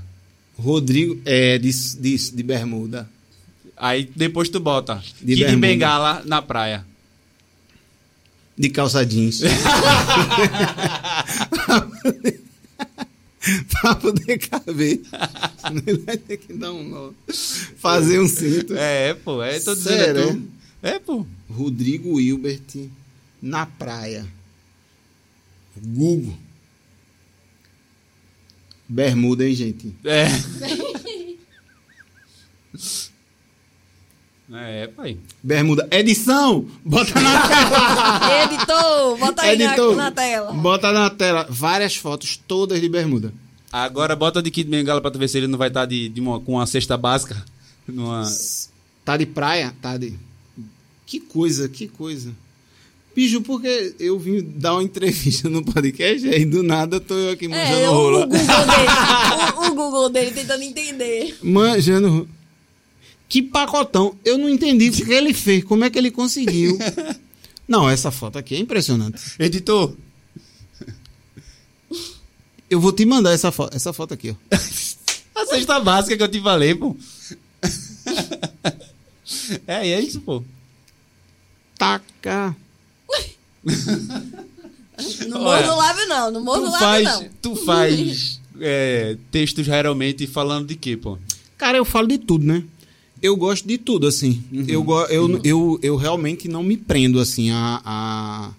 Rodrigo é de, de, de bermuda. Aí depois tu bota. De Kid bermuda. Bengala na praia. De calça jeans. pra poder caber. Ele vai ter que dar um nó. Fazer um cinto. É, pô. É, tô dizendo. Sério, é. É, pô. Rodrigo Hilbert na praia. Google. Bermuda, hein, gente? É. É, pai. Bermuda. Edição! Bota na tela! Editor, bota aí na, Editor, na tela. Bota na tela várias fotos, todas de bermuda. Agora bota de Kid Bengala pra tu ver se ele não vai estar de, de uma, com uma cesta básica. Numa... Tá de praia? Tá de. Que coisa, que coisa. Bicho, porque eu vim dar uma entrevista no podcast e aí do nada tô eu aqui manjando É, o, rola. o Google dele. O, o Google dele tentando entender. Manjando rola. Que pacotão. Eu não entendi o que ele fez, como é que ele conseguiu. Não, essa foto aqui é impressionante. Editor, Eu vou te mandar essa foto, essa foto aqui, ó. a cesta básica que eu te falei, pô. É, é isso, pô. Taca. Não Olha, mordo o lábio, não. Não mordo Tu o lábio, faz, não. tu faz é, textos geralmente falando de quê, pô? Cara, eu falo de tudo, né? Eu gosto de tudo, assim. Eu, go- eu, eu, eu realmente não me prendo, assim, a, a,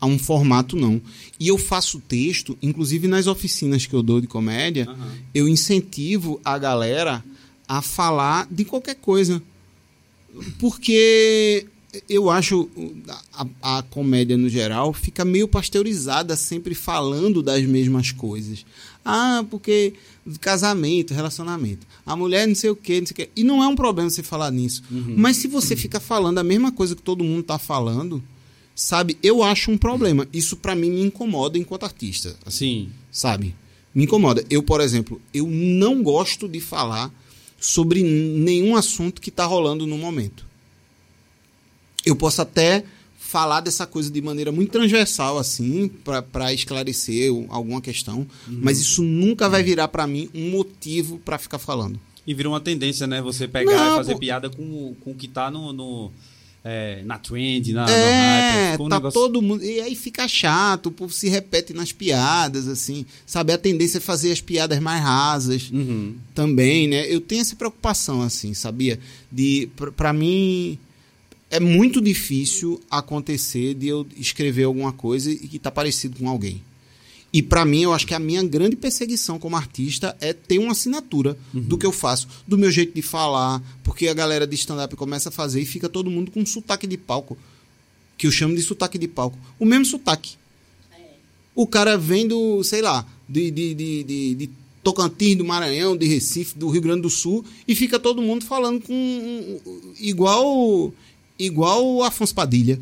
a um formato, não. E eu faço texto, inclusive nas oficinas que eu dou de comédia, eu incentivo a galera a falar de qualquer coisa. Porque eu acho a, a comédia no geral fica meio pasteurizada, sempre falando das mesmas coisas. Ah, porque casamento, relacionamento. A mulher não sei o que, não sei o que. E não é um problema você falar nisso. Mas se você fica falando a mesma coisa que todo mundo tá falando, sabe? Eu acho um problema. Isso pra mim me incomoda enquanto artista. Assim, Sabe? Me incomoda. Eu, por exemplo, eu não gosto de falar sobre nenhum assunto que tá rolando no momento. Eu posso até falar dessa coisa de maneira muito transversal, assim, para esclarecer alguma questão, mas isso nunca vai virar pra mim um motivo pra ficar falando. e vira uma tendência, né? Você pegar Não, e fazer pô. piada com, o- com o que tá no, no, é, na trend, na, É, hype. Ficou um tá negócio- todo mundo. E aí fica chato, o povo se repete nas piadas, assim. Sabe, a tendência é fazer as piadas mais rasas Uhum. também, né? Eu tenho essa preocupação, assim, sabia? De, pra mim, é muito difícil acontecer de eu escrever alguma coisa e que tá parecido com alguém. E pra mim, eu acho que a minha grande perseguição como artista é ter uma assinatura do que eu faço, do meu jeito de falar, porque a galera de stand-up começa a fazer e fica todo mundo com um sotaque de palco, que eu chamo de sotaque de palco. O mesmo sotaque. O cara vem do, sei lá, de, de, de, de, de Tocantins, do Maranhão, de Recife, do Rio Grande do Sul, e fica todo mundo falando com. igual. Igual o Afonso Padilha.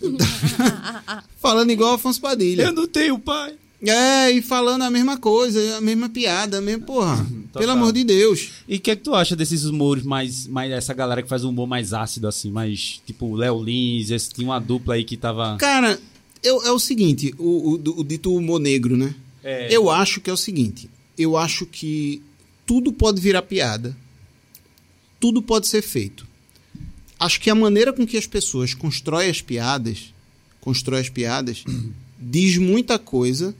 falando igual o Afonso Padilha. Eu não tenho pai. É, e falando a mesma coisa, a mesma piada, a mesma porra. Total. Pelo amor de Deus. E o que é que tu acha desses humores mais, mais. Essa galera que faz um humor mais ácido, assim, mais. Tipo, Léo Lins, esse, tinha uma dupla aí que tava. Cara, eu, é o seguinte, o, o, o dito humor negro, né? É. Eu acho que é o seguinte, eu acho que tudo pode virar piada. Tudo pode ser feito. Acho que a maneira com que as pessoas constroem as piadas, constrói as piadas, diz muita coisa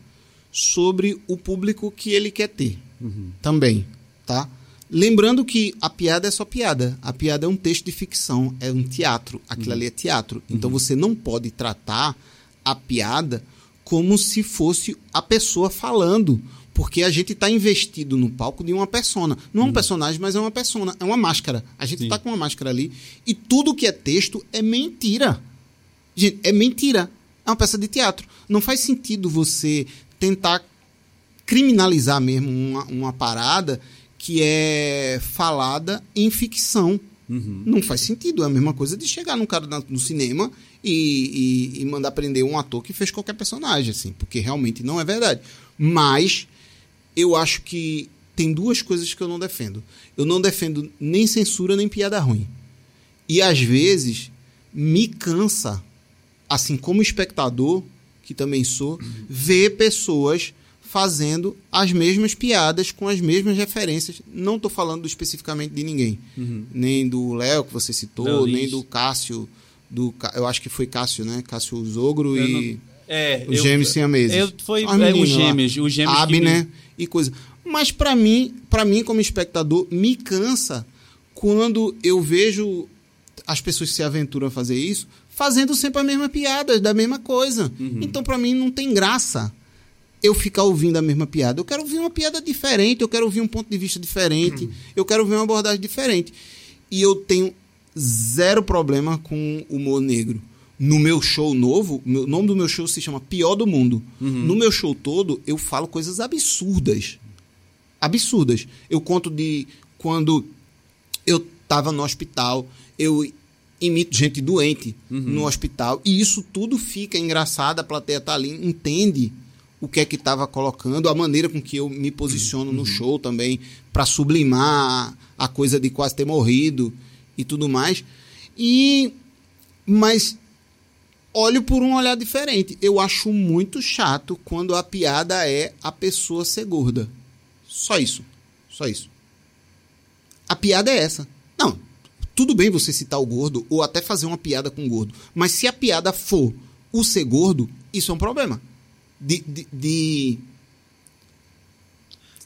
sobre o público que ele quer ter. Também, tá? Lembrando que a piada é só piada. A piada é um texto de ficção, é um teatro. Aquilo ali é teatro. Então você não pode tratar a piada como se fosse a pessoa falando. Porque a gente está investido no palco de uma persona. Não é um personagem, mas é uma persona. É uma máscara. A gente está com uma máscara ali. E tudo que é texto é mentira. Gente, é mentira. É uma peça de teatro. Não faz sentido você tentar criminalizar mesmo uma, uma parada que é falada em ficção. Não faz sentido. É a mesma coisa de chegar num cara no cinema e, e- e mandar prender um ator que fez qualquer personagem, assim, porque realmente não é verdade. Mas eu acho que tem duas coisas que eu não defendo. Eu não defendo nem censura nem piada ruim. E às vezes me cansa, assim como espectador, que também sou, ver pessoas fazendo as mesmas piadas com as mesmas referências. Não estou falando especificamente de ninguém. Nem do Léo, que você citou, Léo nem do Cássio. Do, eu acho que foi Cássio, né? Cássio Zogro Eu e É, os gêmeos siameses. Eu, foi As é, os lá. gêmeos, os gêmeos que Abner me- e coisa. Mas pra mim, para mim como espectador, me cansa quando eu vejo as pessoas que se aventuram a fazer isso, fazendo sempre a mesma piada, da mesma coisa. Uhum. Então pra mim não tem graça eu ficar ouvindo a mesma piada. Eu quero ouvir uma piada diferente, eu quero ouvir um ponto de vista diferente, eu quero ouvir uma abordagem diferente. E eu tenho zero problema com humor negro. No meu show novo, o nome do meu show se chama Pior do Mundo. No meu show todo, eu falo coisas absurdas. Absurdas. Eu conto de quando eu estava no hospital, eu imito gente doente no hospital, e isso tudo fica engraçado, a plateia tá ali, entende o que é que estava colocando, a maneira com que eu me posiciono no show também, para sublimar a coisa de quase ter morrido e tudo mais. E mas olho por um olhar diferente. Eu acho muito chato quando a piada é a pessoa ser gorda. Só isso. Só isso. A piada é essa. Não, tudo bem você citar o gordo ou até fazer uma piada com o gordo. Mas se a piada for o ser gordo, isso é um problema. De, de, de,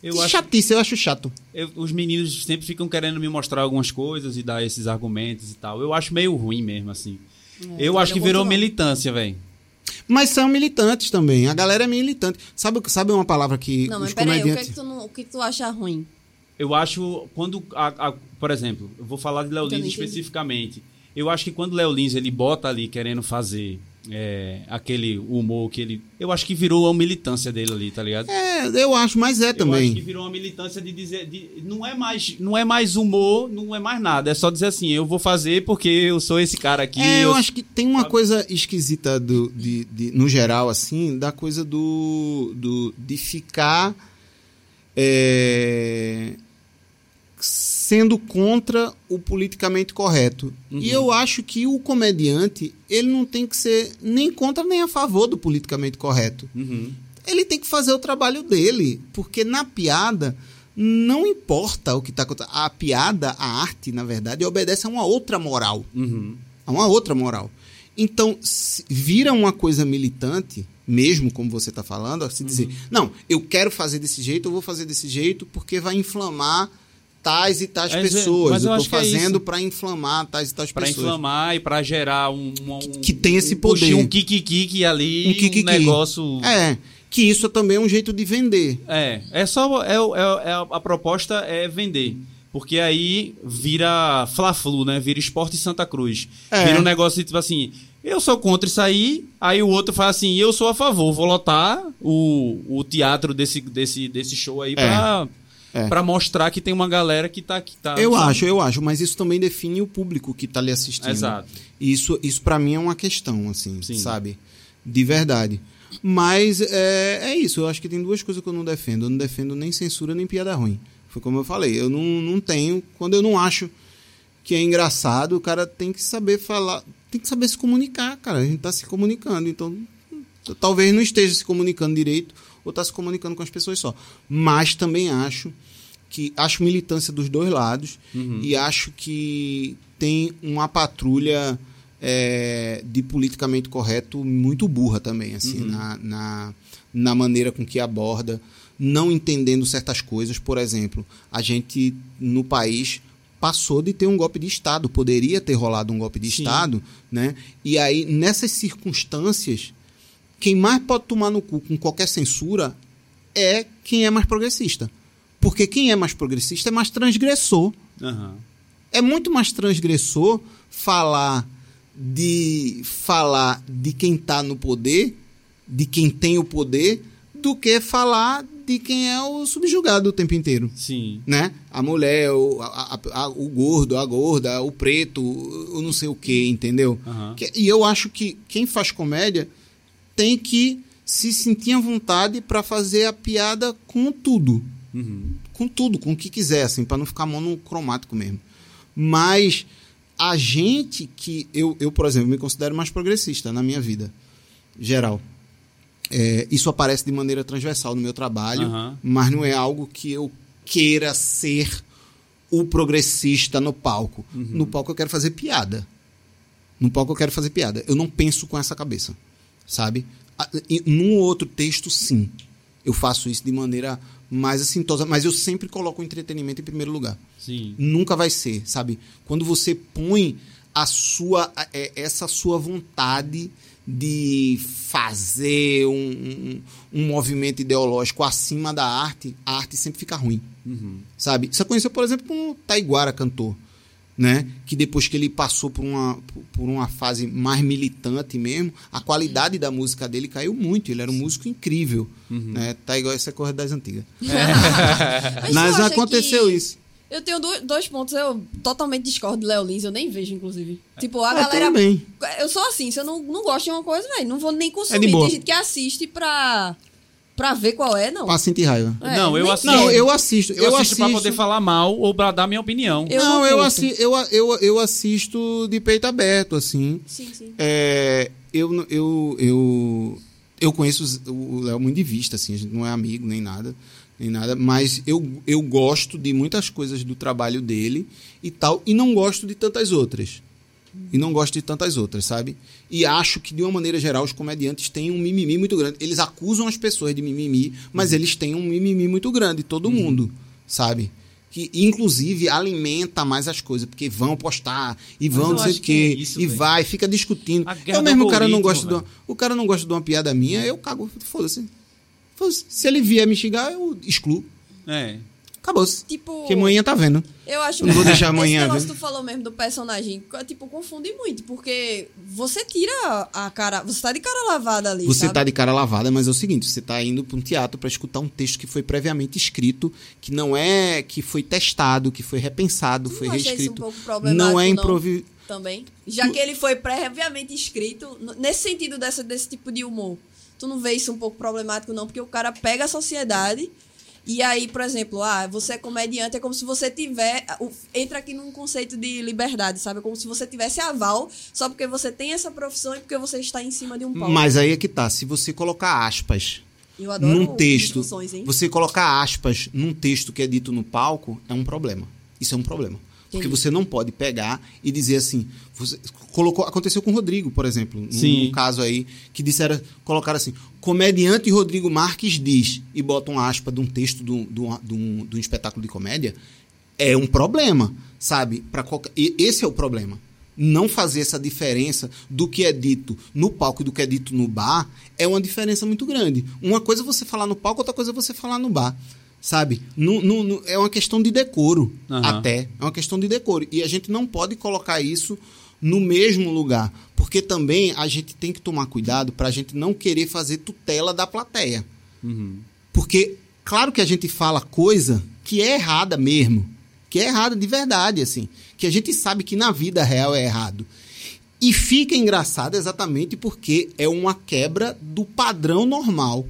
Eu de acho, chatice, eu acho chato. eu- os meninos sempre ficam querendo me mostrar algumas coisas e dar esses argumentos e tal. Eu acho meio ruim mesmo, assim. Eu acho que virou não. militância, velho. Mas são militantes também. A galera é militante. Sabe, sabe uma palavra que Não, mas peraí, o que, é comediantes. que tu não- o que, tu acha ruim? Eu acho quando, a- a- por exemplo, eu vou falar de Léo Lins especificamente. Eu acho que quando o Léo Lins ele bota ali querendo fazer é, aquele humor que ele, eu acho que virou a militância dele ali, tá ligado? É, eu acho, mas é Eu acho que também. virou uma militância de dizer, de- não é mais, não é mais humor, não é mais nada. É só dizer assim, eu vou fazer porque eu sou esse cara aqui. É, eu eu- acho que tem uma coisa esquisita do, de, de- no geral, assim, da coisa do, do de ficar é, sendo contra o politicamente correto. E eu acho que o comediante, ele não tem que ser nem contra nem a favor do politicamente correto. Uhum. Ele tem que fazer o trabalho dele, porque na piada não importa o que está acontecendo. A piada, a arte, na verdade, obedece a uma outra moral Uhum. a uma outra moral. Então, se vira uma coisa militante, mesmo como você está falando, se dizer, não, eu quero fazer desse jeito, eu vou fazer desse jeito, porque vai inflamar tais e tais É, pessoas. mas eu estou que é fazendo isso. para inflamar tais e tais Pra pessoas. inflamar e pra gerar um, um Que tem esse um poder. um kikiki ali, Um um, kikiki. negócio É, que isso também é um jeito de vender. É, é só. É, é, é a, proposta é vender. Porque aí vira Fla-Flu, né? Vira Esporte Santa Cruz. É. Vira um negócio tipo assim. Eu sou contra isso aí, aí o outro fala assim, eu sou a favor, vou lotar o, o teatro desse, desse, desse show aí pra, É. pra mostrar que tem uma galera que tá... Que tá Eu sabe? acho, eu acho, mas isso também define o público que está lhe assistindo. Exato. Isso, isso para mim é uma questão, assim, Sim. sabe? De verdade. Mas é, é isso, eu acho que tem duas coisas que eu não defendo. Eu não defendo nem censura nem piada ruim. Foi como eu falei, eu não, não tenho. Quando eu não acho que é engraçado, o cara tem que saber falar, tem que saber se comunicar, cara. A gente tá se comunicando, então talvez não esteja se comunicando direito ou tá se comunicando com as pessoas só. Mas também acho que acho militância dos dois lados Uhum. e acho que tem uma patrulha é, de politicamente correto muito burra também, assim, na, na, na maneira com que aborda, não entendendo certas coisas. Por exemplo, a gente no país passou de ter um golpe de Estado, poderia ter rolado um golpe de Sim. Estado, né? E aí, nessas circunstâncias, quem mais pode tomar no cu com qualquer censura é quem é mais progressista. Porque quem é mais progressista é mais transgressor. Aham. É muito mais transgressor falar de falar de quem está no poder, de quem tem o poder, do que falar de quem é o subjugado o tempo inteiro Sim. né? A mulher, o, a- a- o gordo, a gorda, o preto, o não sei o que, entendeu? Aham. Que- e eu acho que quem faz comédia tem que se sentir à vontade para fazer a piada com tudo. Uhum. Com tudo, com o que quiser, assim, para não ficar monocromático mesmo. Mas a gente que. Eu, eu, por exemplo, me considero mais progressista na minha vida geral. É, isso aparece de maneira transversal no meu trabalho, Aham. mas não é algo que eu queira ser o progressista no palco. No palco eu quero fazer piada. No palco eu quero fazer piada. Eu não penso com essa cabeça, sabe? Num outro texto, sim. Eu faço isso de maneira mais assintosa, mas eu sempre coloco o entretenimento em primeiro lugar Sim. nunca vai ser, sabe? Quando você põe a sua é, essa sua vontade de fazer um, um, um movimento ideológico acima da arte, a arte sempre fica ruim, Uhum. sabe? Isso aconteceu, por exemplo, com o Taiguara cantor, né? Que depois que ele passou por uma, por uma fase mais militante mesmo, a qualidade da música dele caiu muito. Ele era um músico incrível, né? Tá igual essa coisa das antigas. Mas, Mas aconteceu que- isso. Eu tenho do- dois pontos, eu totalmente discordo de Léo Lins, eu nem vejo, inclusive. Tipo, a Ah, galera. também. Eu sou assim, se eu não, não gosto de uma coisa, velho, não vou nem É consumir. de boa. Tem gente que assiste pra, pra ver qual é, não. Pra sentir raiva. É, Não, eu assisto- Não, eu assisto. Eu, assisto, pra poder falar mal ou pra dar minha opinião. Eu não, não eu, assi eu, eu, eu assisto de peito aberto, assim. Sim, sim. É, eu, eu, eu, eu conheço o Léo muito de vista, assim, a gente não é amigo nem nada, nem nada, mas eu, eu gosto de muitas coisas do trabalho dele e tal, e não gosto de tantas outras. E não gosto de tantas outras, sabe? E acho que, de uma maneira geral, os comediantes têm um mimimi muito grande. Eles acusam as pessoas de mimimi, mas eles têm um mimimi muito grande, todo mundo, sabe? Que, inclusive, alimenta mais as coisas, porque vão postar e vão acho o que é quê, isso, e velho. vai, fica discutindo. Eu mesmo, o cara não gosta de uma, o cara não gosta de uma piada minha, eu cago, foda-se. Foda-se. Se ele vier me xingar, eu excluo. É. Acabou-se. Tipo. Porque amanhã tá vendo. Eu acho Não vou que deixar amanhã, Esse negócio que tu falou mesmo do personagem, tipo, confunde muito, porque você tira a cara. Você tá de cara lavada ali. Você sabe? tá de cara lavada, mas é o seguinte, você tá indo para um teatro para escutar um texto que foi previamente escrito, que não é que foi testado, que foi repensado, Tu foi acha isso um reescrito. pouco problemático, não é improviso. Também. Já que ele foi previamente escrito, nesse sentido dessa, desse tipo de humor, tu não vê isso um pouco problemático, não? Porque o cara pega a sociedade. E aí, por exemplo, ah, você é comediante, é como se você tiver. o- Entra aqui num conceito de liberdade, sabe? É como se você tivesse aval só porque você tem essa profissão e porque você está em cima de um palco. Mas aí é que tá, se você colocar aspas Eu adoro num texto, você colocar aspas num texto que é dito no palco é um problema. Isso é um problema. Porque você não pode pegar e dizer assim. Colocou, aconteceu com o Rodrigo, por exemplo, Sim. num caso aí, que disseram, colocaram assim: comediante Rodrigo Marques diz, e botam aspa de um texto de um, de um, de um- um espetáculo de comédia, é um problema, sabe? Para qualquer, esse é o problema. Não fazer essa diferença do que é dito no palco e do que é dito no bar é uma diferença muito grande. Uma coisa é você falar no palco, outra coisa é você falar no bar. Sabe? Nu- nu- nu- é uma questão de decoro, Aham. até. É uma questão de decoro. E a gente não pode colocar isso no mesmo lugar. Porque também a gente tem que tomar cuidado para a gente não querer fazer tutela da plateia. Uhum. Porque, claro que a gente fala coisa que é errada mesmo. Que é errada de verdade, assim. Que a gente sabe que na vida real é errado. E fica engraçado exatamente porque é uma quebra do padrão normal.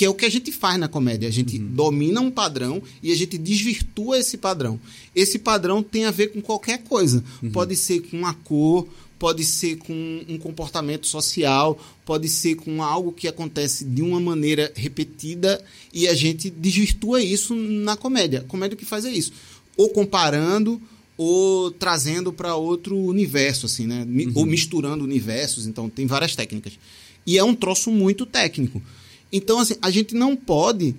Que é o que a gente faz na comédia. A gente domina um padrão e a gente desvirtua esse padrão. Esse padrão tem a ver com qualquer coisa. Pode ser com a cor, pode ser com um comportamento social, pode ser com algo que acontece de uma maneira repetida e a gente desvirtua isso na comédia. A comédia o que faz é isso. Ou comparando, ou trazendo para outro universo, assim, né? Mi- Ou misturando universos, então tem várias técnicas. E é um troço muito técnico. Então, assim, a gente não pode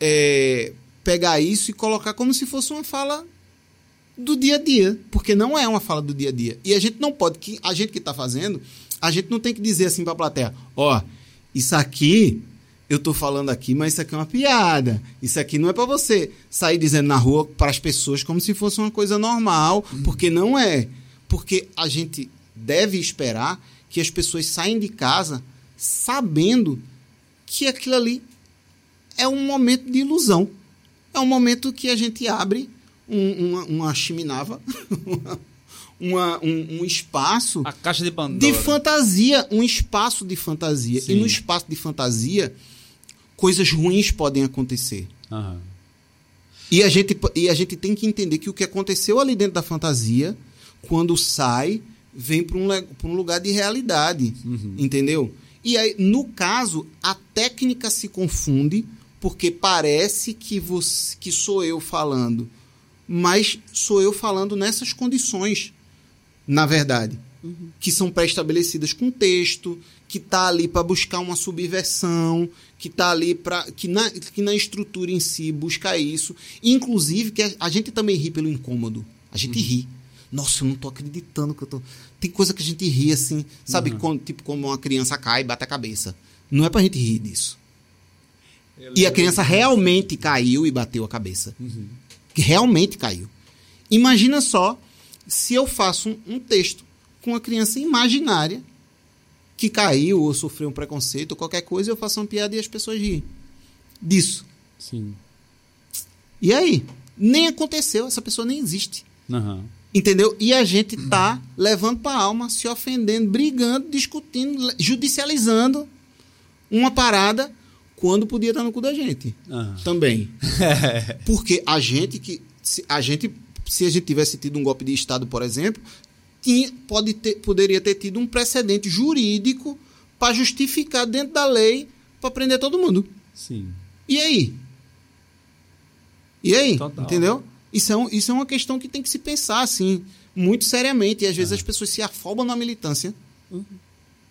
é, pegar isso e colocar como se fosse uma fala do dia a dia, porque não é uma fala do dia a dia. E a gente não pode, que a gente que está fazendo, a gente não tem que dizer assim para a plateia, ó, isso aqui eu tô falando aqui, mas isso aqui é uma piada. Isso aqui não é para você sair dizendo na rua para as pessoas como se fosse uma coisa normal, porque não é. Porque a gente deve esperar que as pessoas saiam de casa sabendo que aquilo ali é um momento de ilusão. É um momento que a gente abre um- uma, uma chiminava, uma- um, um espaço A caixa de Pandora. de fantasia, um espaço de fantasia. Sim. E no espaço de fantasia, coisas ruins podem acontecer. Aham. E a, gente, e a gente tem que entender que o que aconteceu ali dentro da fantasia, quando sai, vem para um, pra um lugar de realidade. Entendeu? E aí, no caso, a técnica se confunde, porque parece que, você, que sou eu falando. Mas sou eu falando nessas condições, na verdade. Que são pré-estabelecidas com texto, que tá ali para buscar uma subversão, que tá ali para que na, que na estrutura em si busca isso. Inclusive, que a, a gente também ri pelo incômodo. A gente ri. Nossa, eu não tô acreditando que eu tô. Tem coisa que a gente ri assim, sabe? Quando, tipo, como uma criança cai e bate a cabeça. Não é pra gente rir disso. E a criança realmente caiu e bateu a cabeça. Que realmente caiu. Imagina só se eu faço um, um texto com uma criança imaginária que caiu ou sofreu um preconceito ou qualquer coisa, eu faço uma piada e as pessoas riem disso. Sim. E aí? Nem aconteceu, essa pessoa nem existe. Aham. Entendeu? E a gente tá levando pra alma, se ofendendo, brigando, discutindo, judicializando uma parada quando podia estar no cu da gente. Aham. Também. Porque a gente que. Se a gente, se a gente tivesse tido um golpe de Estado, por exemplo, tinha, pode ter, poderia ter tido um precedente jurídico para justificar dentro da lei para prender todo mundo. Sim. E aí? E aí? Total. Entendeu? Isso é, um- isso é uma questão que tem que se pensar, assim, muito seriamente. E às vezes as pessoas se afobam na militância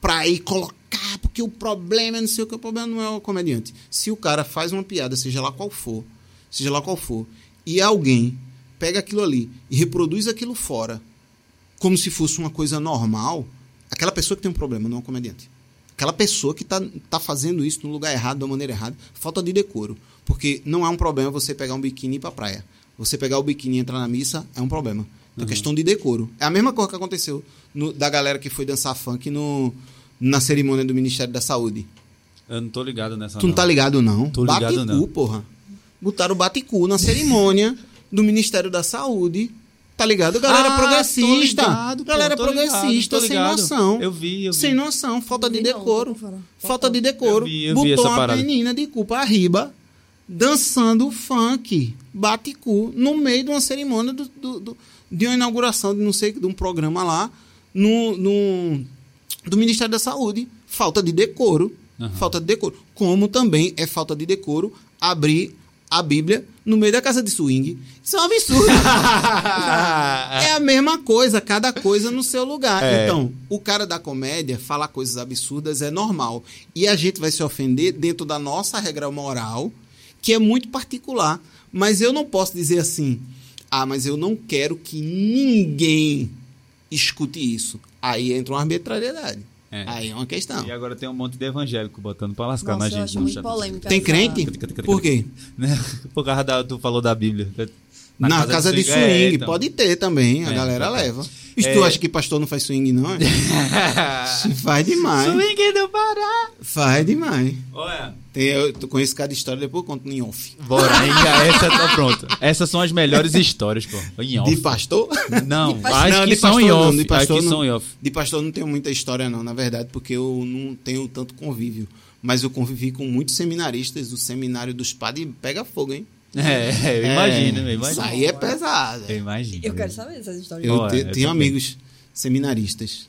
pra ir colocar, porque o problema é não sei o que, o problema não é o comediante. Se o cara faz uma piada, seja lá qual for, seja lá qual for, e alguém pega aquilo ali e reproduz aquilo fora, como se fosse uma coisa normal, aquela pessoa que tem um problema, não é um comediante. Aquela pessoa que está tá fazendo isso no lugar errado, da maneira errada, falta de decoro. Porque não é um problema você pegar um biquíni e ir pra praia. Você pegar o biquíni e entrar na missa é um problema. Então, questão de decoro. É a mesma coisa que aconteceu no- da galera que foi dançar funk no, na cerimônia do Ministério da Saúde. Eu não tô ligado nessa. Tu não tá ligado, não? Tô ligado, Bate-cu, não. porra. Botaram o bate-cu na cerimônia do Ministério da Saúde. Tá ligado? Galera Ah, progressista. tô ligado, pô, galera ligado, progressista, tô sem ligado. noção. Eu vi, eu vi. Sem noção, falta de não, decoro. Falta de decoro. Eu vi, eu Botou vi essa uma parada. menina de cu pra riba, dançando funk, bate-cu, no meio de uma cerimônia do, do- do- de uma inauguração de não sei, de um programa lá, no, no- do Ministério da Saúde. Falta de decoro. Aham. Falta de decoro. Como também é falta de decoro abrir a Bíblia no meio da casa de swing. Isso é um absurdo. é a mesma coisa, cada coisa no seu lugar. É. Então, o cara da comédia falar coisas absurdas é normal. E a gente vai se ofender dentro da nossa regra moral, que é muito particular. Mas eu não posso dizer assim, ah, mas eu não quero que ninguém escute isso. Aí entra uma arbitrariedade. É. Aí é uma questão. E agora tem um monte de evangélico botando pra lascar Nossa, na eu gente. acho muito polêmica. Tem crente? Por quê? Né? Por causa da. Tu falou da Bíblia. Na, casa, de swing, é, então. pode ter também, a É, galera então. leva. É. tu acha que pastor não faz swing, não? é? Faz demais. Swing do Pará! Faz demais. Olha. Tem, eu tu conheço cada história, depois eu conto em off. Bora, essa tá pronto. Essas são as melhores histórias, pô. Em off. De pastor? Não, De pastor. acho Não, que de são pastor em não, off. de pastor Aqui não. são em off. De pastor não tenho muita história, não, na verdade, porque eu não tenho tanto convívio. Mas eu convivi com muitos seminaristas, o seminário dos padres pega fogo, hein? É, eu imagino, eu Isso imagino. aí é pesado. Eu imagino. Eu quero saber essas histórias. Eu te- eu tenho também. amigos seminaristas.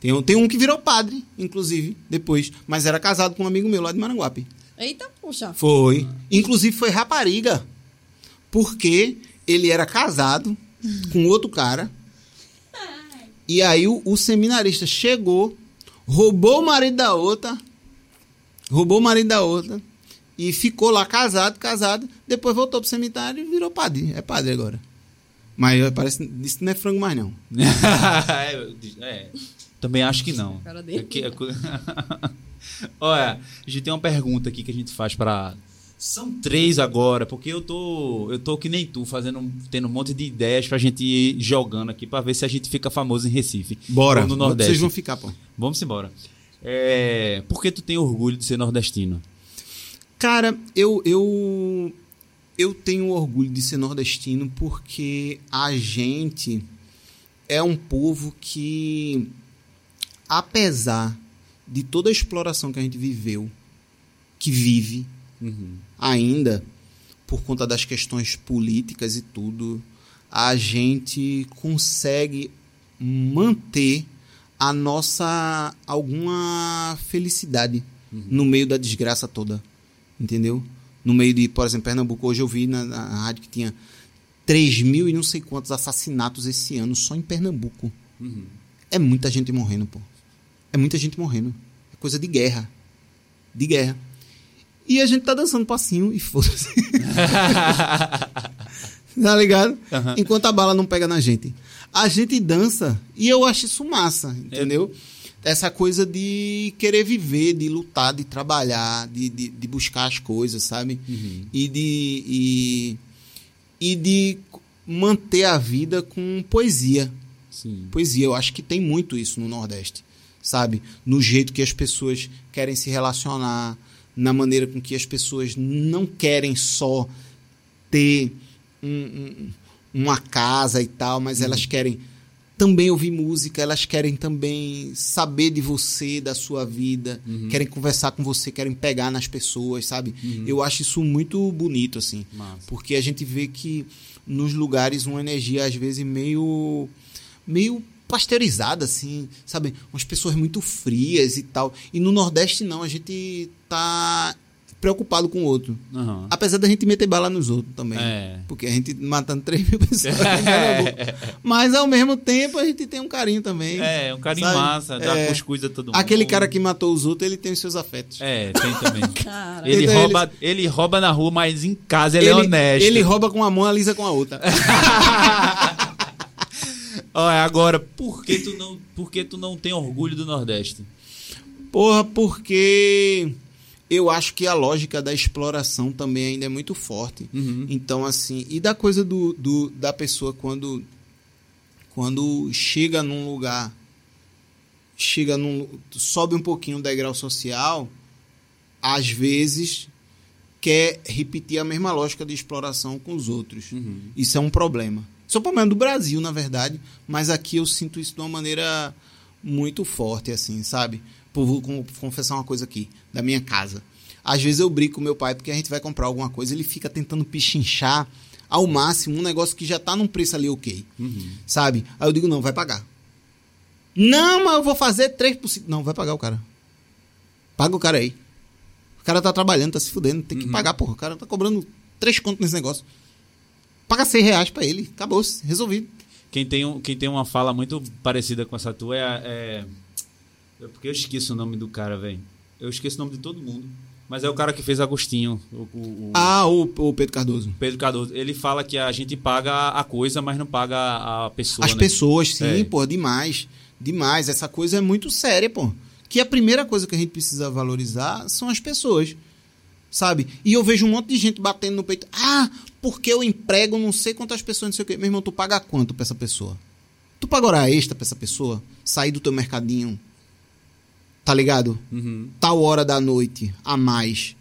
Tem, um- tem um que virou padre, inclusive, depois. Mas era casado com um amigo meu lá de Maranguape. Eita, puxa. Foi. Inclusive foi rapariga. Porque ele era casado. com outro cara. E aí o, o seminarista chegou, roubou o marido da outra, roubou o marido da outra e ficou lá casado, casado, depois voltou pro cemitério e virou padre. É padre agora. Mas parece isso não é frango mais não. é, também acho que não. Cara dele. É que- é Olha, a gente tem uma pergunta aqui que a gente faz para são três agora, porque eu tô eu tô que nem tu, fazendo tendo um monte de ideias pra gente ir jogando aqui pra ver se a gente fica famoso em Recife. Bora. Ou no Nordeste. Vocês vão ficar, pô. Vamos embora. É, por que tu tem orgulho de ser nordestino? Cara, eu, eu, eu tenho orgulho de ser nordestino porque a gente é um povo que, apesar de toda a exploração que a gente viveu, que vive ainda, por conta das questões políticas e tudo, a gente consegue manter a nossa alguma felicidade no meio da desgraça toda entendeu? No meio de, por exemplo, Pernambuco, hoje eu vi na, na rádio que tinha 3 mil e não sei quantos assassinatos esse ano só em Pernambuco. É muita gente morrendo, pô. É muita gente morrendo. É coisa de guerra. De guerra. E a gente tá dançando passinho e foda-se. tá ligado? Aham. Enquanto a bala não pega na gente. A gente dança e eu acho isso massa, entendeu? Essa coisa de querer viver, de lutar, de trabalhar, de, de, de buscar as coisas, sabe? E de. E, e de manter a vida com poesia. Sim. Poesia, eu acho que tem muito isso no Nordeste, sabe? No jeito que as pessoas querem se relacionar, na maneira com que as pessoas não querem só ter um- um- uma casa e tal, mas elas querem também ouvir música, elas querem também saber de você, da sua vida, querem conversar com você, querem pegar nas pessoas, sabe? Eu acho isso muito bonito, assim. Massa. Porque a gente vê que nos lugares uma energia às vezes meio meio pasteurizada assim, sabe? Umas pessoas muito frias e tal. E no Nordeste não, a gente tá preocupado com o outro. Aham. Apesar da gente meter bala nos outros também. É. Porque a gente matando 3 mil pessoas. Pernambuco. Mas ao mesmo tempo a gente tem um carinho também. É, um carinho sabe? massa, dá É. cuscuz a todo mundo. Aquele cara que matou os outros, ele tem os seus afetos. É, tem também. Ele Então, rouba, ele rouba na rua, mas em casa ele, é honesto. Ele rouba com uma mão, alisa com a outra. Olha, agora, por que tu não, por que tu não tem orgulho do Nordeste? Porra, porque eu acho que a lógica da exploração também ainda é muito forte. Uhum. Então, assim, e da coisa do, do- da pessoa quando, quando chega num lugar, chega num. sobe um pouquinho o degrau social, às vezes quer repetir a mesma lógica de exploração com os outros. Uhum. Isso é um problema. Isso é um problema do Brasil, na verdade, mas aqui eu sinto isso de uma maneira muito forte, assim, sabe? Pô, vou con- confessar uma coisa aqui, da minha casa. Às vezes eu brigo com meu pai porque a gente vai comprar alguma coisa, ele fica tentando pichinchar ao máximo um negócio que já tá num preço ali ok, sabe? Aí eu digo, não, vai pagar. Não, mas eu vou fazer 3%. Não, vai pagar o cara. Paga o cara aí. O cara tá trabalhando, tá se fudendo, tem que pagar, porra. O cara tá cobrando 3 contos nesse negócio. Paga 100 reais pra ele. Acabou, resolvido. Quem tem, um- quem tem uma fala muito parecida com essa tua é, é. É porque eu esqueço o nome do cara, velho. Eu esqueço o nome de todo mundo. Mas é o cara que fez Agostinho, o, o- Ah, o, o Pedro Cardoso. Pedro Cardoso. Ele fala que a gente paga a coisa, mas não paga a pessoa. As né? pessoas, sim, É. pô, demais. Demais. Essa coisa é muito séria, pô. Que a primeira coisa que a gente precisa valorizar são as pessoas. Sabe? E eu vejo um monte de gente batendo no peito. Ah, porque eu emprego não sei quantas pessoas, não sei o quê. Meu irmão, tu paga quanto pra essa pessoa? Tu paga hora extra pra essa pessoa? Sair do teu mercadinho? Tá ligado? Uhum. tal hora da noite a mais,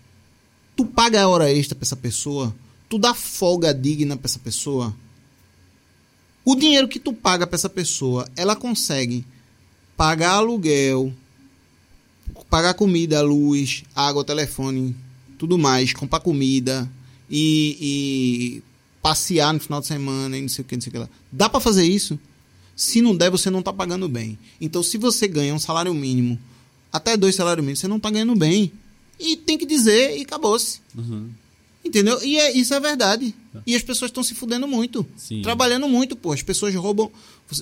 tu paga a hora extra pra essa pessoa? Tu dá folga digna pra essa pessoa? O dinheiro que tu paga pra essa pessoa, ela consegue pagar aluguel, pagar comida, luz, água, telefone, tudo mais, comprar comida e, e passear no final de semana e não sei o que, não sei o que lá. Dá pra fazer isso? Se não der, você não tá pagando bem. Então, se você ganha um salário mínimo, até dois salários mínimos, você não tá ganhando bem. E tem que dizer e acabou-se. Uhum. Entendeu? E é, isso é verdade. E as pessoas estão se fudendo muito. Sim. Trabalhando muito, pô. As pessoas roubam,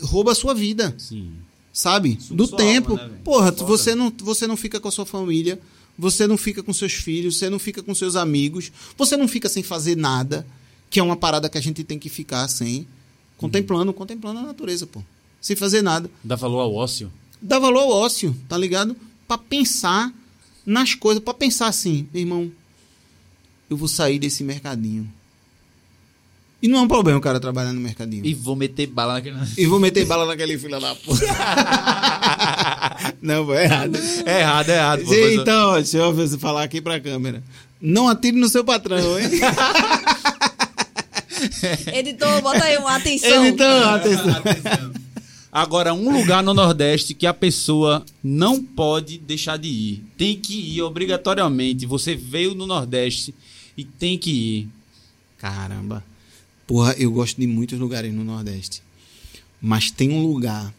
roubam a sua vida, Sim. sabe? Do sua tempo. né? Porra, você não, você não fica com a sua família, você não fica com seus filhos, você não fica com seus amigos, você não fica sem fazer nada, que é uma parada que a gente tem que ficar sem. Contemplando, contemplando a natureza, pô. Sem fazer nada. Dá valor ao ócio. Dá valor ao ócio, tá ligado? Pra pensar nas coisas, pra pensar assim, meu irmão, eu vou sair desse mercadinho. E não é um problema o cara trabalhar no mercadinho. E E, vou meter bala naquele. vou meter bala naquele filho da puta. não, foi errado. É errado, é errado. Sim, então, ó, deixa eu ver- falar aqui pra câmera. Não atire no seu patrão, hein? Editor, bota aí uma atenção. então, atenção. Agora, um lugar no Nordeste que a pessoa não pode deixar de ir. Tem que ir obrigatoriamente. Você veio no Nordeste e tem que ir. Caramba. Porra, eu gosto de muitos lugares no Nordeste. Mas tem um lugar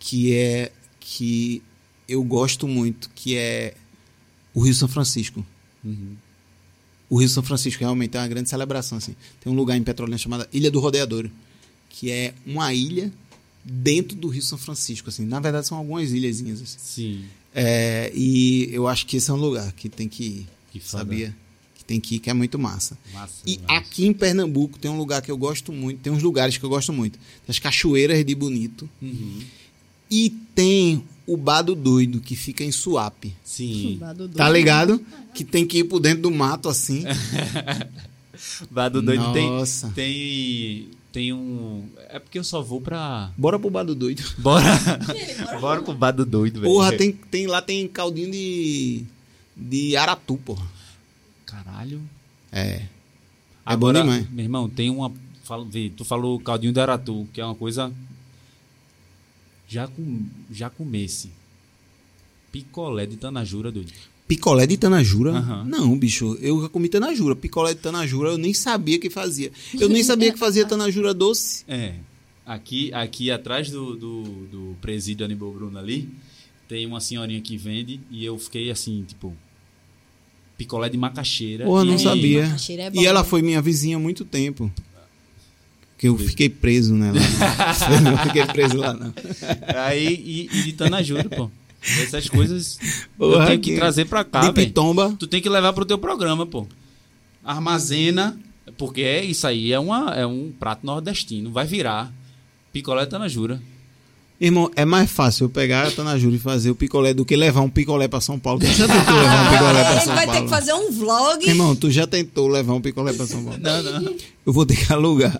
que é que eu gosto muito, que é o Rio São Francisco. O Rio São Francisco realmente é uma grande celebração assim. Tem um lugar em Petrolina chamada Ilha do Rodeador, que é uma ilha dentro do Rio São Francisco assim. Na verdade são algumas ilhazinhas assim. Sim. É, e eu acho que esse é um lugar que tem que ir. Que sabia? Que tem que ir, que é muito massa. Massa E demais. aqui em Pernambuco tem um lugar que eu gosto muito, tem uns lugares que eu gosto muito. Tem as cachoeiras de Bonito Uhum. e tem o Bado Doido, que fica em Suape. Sim. Tá ligado? Que tem que ir por dentro do mato assim. Bado Doido tem, Nossa. tem. Tem um. É porque eu só vou pra. Bora pro Bado Doido. Bora. Bora pro Bado Doido, velho. Porra, tem, tem, lá tem caldinho de, de aratu, porra. Caralho. É. É Agora, bom demais. Meu irmão, tem uma. Fala, vê, tu falou caldinho de aratu, que é uma coisa. Já, com, já comesse. Picolé de Tanajura, doido. Picolé de Tanajura? Aham. Não, bicho. Eu já comi Tanajura. Picolé de Tanajura eu nem sabia que fazia. Eu nem sabia que fazia Tanajura doce. É. Aqui, aqui atrás do, do, do presídio Aníbal Bruno ali, tem uma senhorinha que vende e eu fiquei assim, tipo. Picolé de macaxeira. Porra, não e- sabia. macaxeira é bom. e ela foi minha vizinha há muito tempo. Que eu fiquei preso nela. eu não fiquei preso lá, não. Aí, e, e de Tanajura, pô. Essas coisas eu Porra, tenho que que- trazer pra cá, velho. Tu tem que levar pro teu programa, pô. Armazena, porque é isso aí é, uma, é um prato nordestino. Vai virar. Picolé Tanajura. Irmão, é mais fácil eu pegar a Tanajura e fazer o picolé do que levar um picolé pra São Paulo. Tu já tentou levar um picolé a pra gente São vai Paulo? ter que fazer um vlog. Irmão, tu já tentou levar um picolé pra São Paulo? Não, não. Eu vou ter que alugar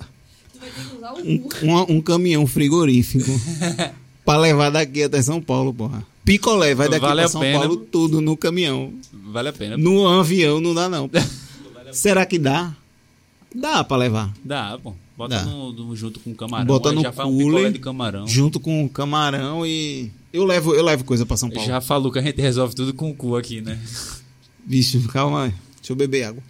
Tu vai ter que usar o um, um, um caminhão frigorífico pra levar daqui até São Paulo, porra. Picolé vai daqui Vale pra a São pena. Paulo tudo no caminhão. Vale a pena. No avião não dá não. Será que dá? Dá pra levar. Dá, pô. Bota Dá. no, no- junto com camarão. Bota no já faz um picolé cooler, de camarão. junto com o camarão e eu levo, eu levo coisa pra São Paulo. Já falou que a gente resolve tudo com o cu aqui, né? Bicho, calma aí. Deixa eu beber água.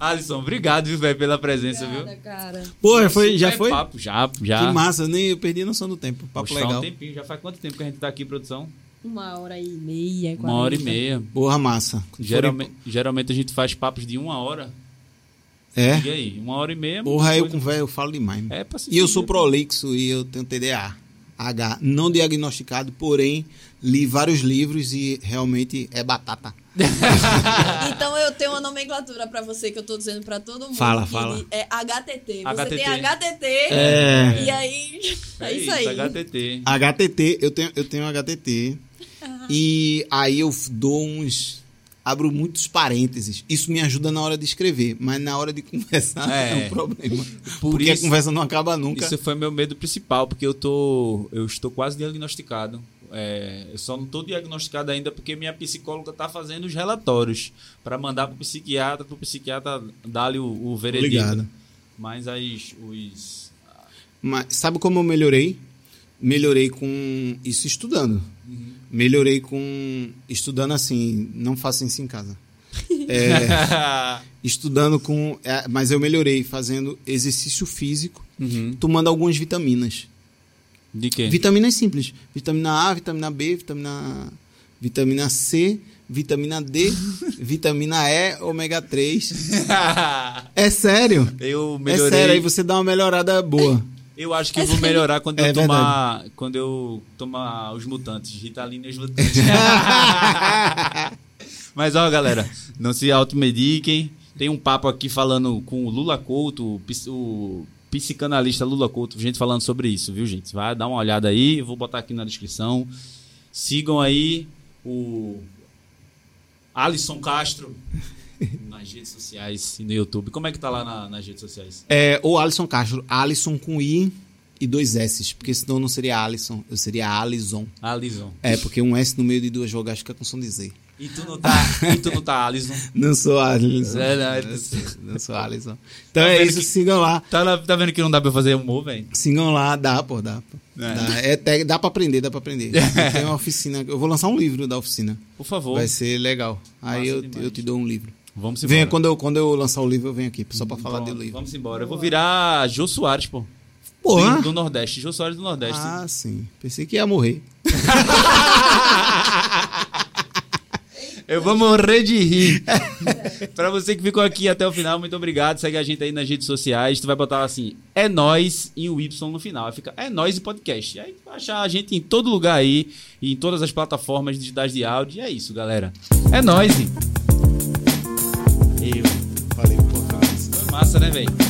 Alisson, obrigado, viu, velho, pela presença, Obrigada, viu? cara. Pô, foi, já É foi? Papo, já, já. Que massa, nem eu perdi a noção do tempo. Papo Poxa, faz legal. um tempinho. Já faz quanto tempo que a gente tá aqui, produção? Uma hora e meia. Uma hora e 40. meia. Porra, massa. Geralmente, geralmente a gente faz papos de uma hora. É? E aí? Uma hora e meia. é Porra, eu coisa. com velho eu falo demais. É pra se E eu sou prolixo e eu tenho TDA. H, não diagnosticado, porém li vários livros e realmente é batata. Então eu tenho uma nomenclatura pra você que eu tô dizendo pra todo mundo. Fala, fala. É HTT. Você HTT. tem HTT. É. E aí. É, isso aí. HTT. HTT, eu tenho, eu tenho HTT. E aí eu dou uns. Abro muitos parênteses. Isso me ajuda na hora de escrever, mas na hora de conversar é, É. um problema. Por porque isso- a conversa não acaba nunca. Isso foi meu medo principal, porque eu tô. Eu estou quase diagnosticado. É, eu só não estou diagnosticado ainda porque minha psicóloga está fazendo os relatórios para mandar para o psiquiatra, para o psiquiatra dar-lhe o, o veredito. Ligado. Mas as, os. Mas sabe como eu melhorei? Melhorei com isso estudando. Melhorei com estudando assim, não façam isso em casa. É, estudando com, é, mas eu melhorei fazendo exercício físico, Uhum. tomando algumas vitaminas. De quê? Vitaminas simples, vitamina A, vitamina B, vitamina vitamina C, vitamina D, vitamina E, ômega 3. É sério? eu É melhorei. sério, aí você dá uma melhorada boa. Eu acho que eu vou melhorar quando eu É tomar. Quando eu tomar os mutantes, Ritalina e os mutantes. Mas ó, galera, não se automediquem. Tem um papo aqui falando com o Lula Couto, o psicanalista Lula Couto, gente falando sobre isso, viu, gente? Vai dar uma olhada aí, eu vou botar aqui na descrição. Sigam aí o Alisson Castro nas redes sociais e no YouTube. Como é que tá lá na- nas redes sociais? É, ou Alisson Castro, Alisson com I e dois S, porque senão não seria Alisson, eu seria Alison. Alisson. É, porque um S no meio de duas vogais fica com som de Z. E tu não tá, e tu não tá Alisson? Não sou Alisson. É, não, Não sou- Não sou Alisson. Então Tá é isso, que- sigam lá. Tá, tá vendo que não dá pra fazer humor, velho? Sigam lá, dá, pô, dá. Pô. É. Dá, é, dá pra aprender, dá pra aprender. Tem uma oficina, eu vou lançar um livro da oficina. Por favor. Vai ser legal. Aí eu, demais. eu te dou um livro. Vamos embora. Venha, quando eu, quando eu lançar o livro, eu venho aqui, só pra falar Pronto, do livro. Vamos embora. Eu vou virar Jô Soares, pô. Porra! Do, do Nordeste. Jô Soares do Nordeste. Ah, sim. Pensei que ia morrer. Eu vou morrer de rir. pra você que ficou aqui até o final, muito obrigado. Segue a gente aí nas redes sociais. Tu vai botar assim, é nós e o Y no final. Aí fica, é nós e podcast. Aí tu vai achar a gente em todo lugar aí, em todas as plataformas digitais de áudio. E é isso, galera. É nós. Eu. Falei, porra. Foi massa, né, velho?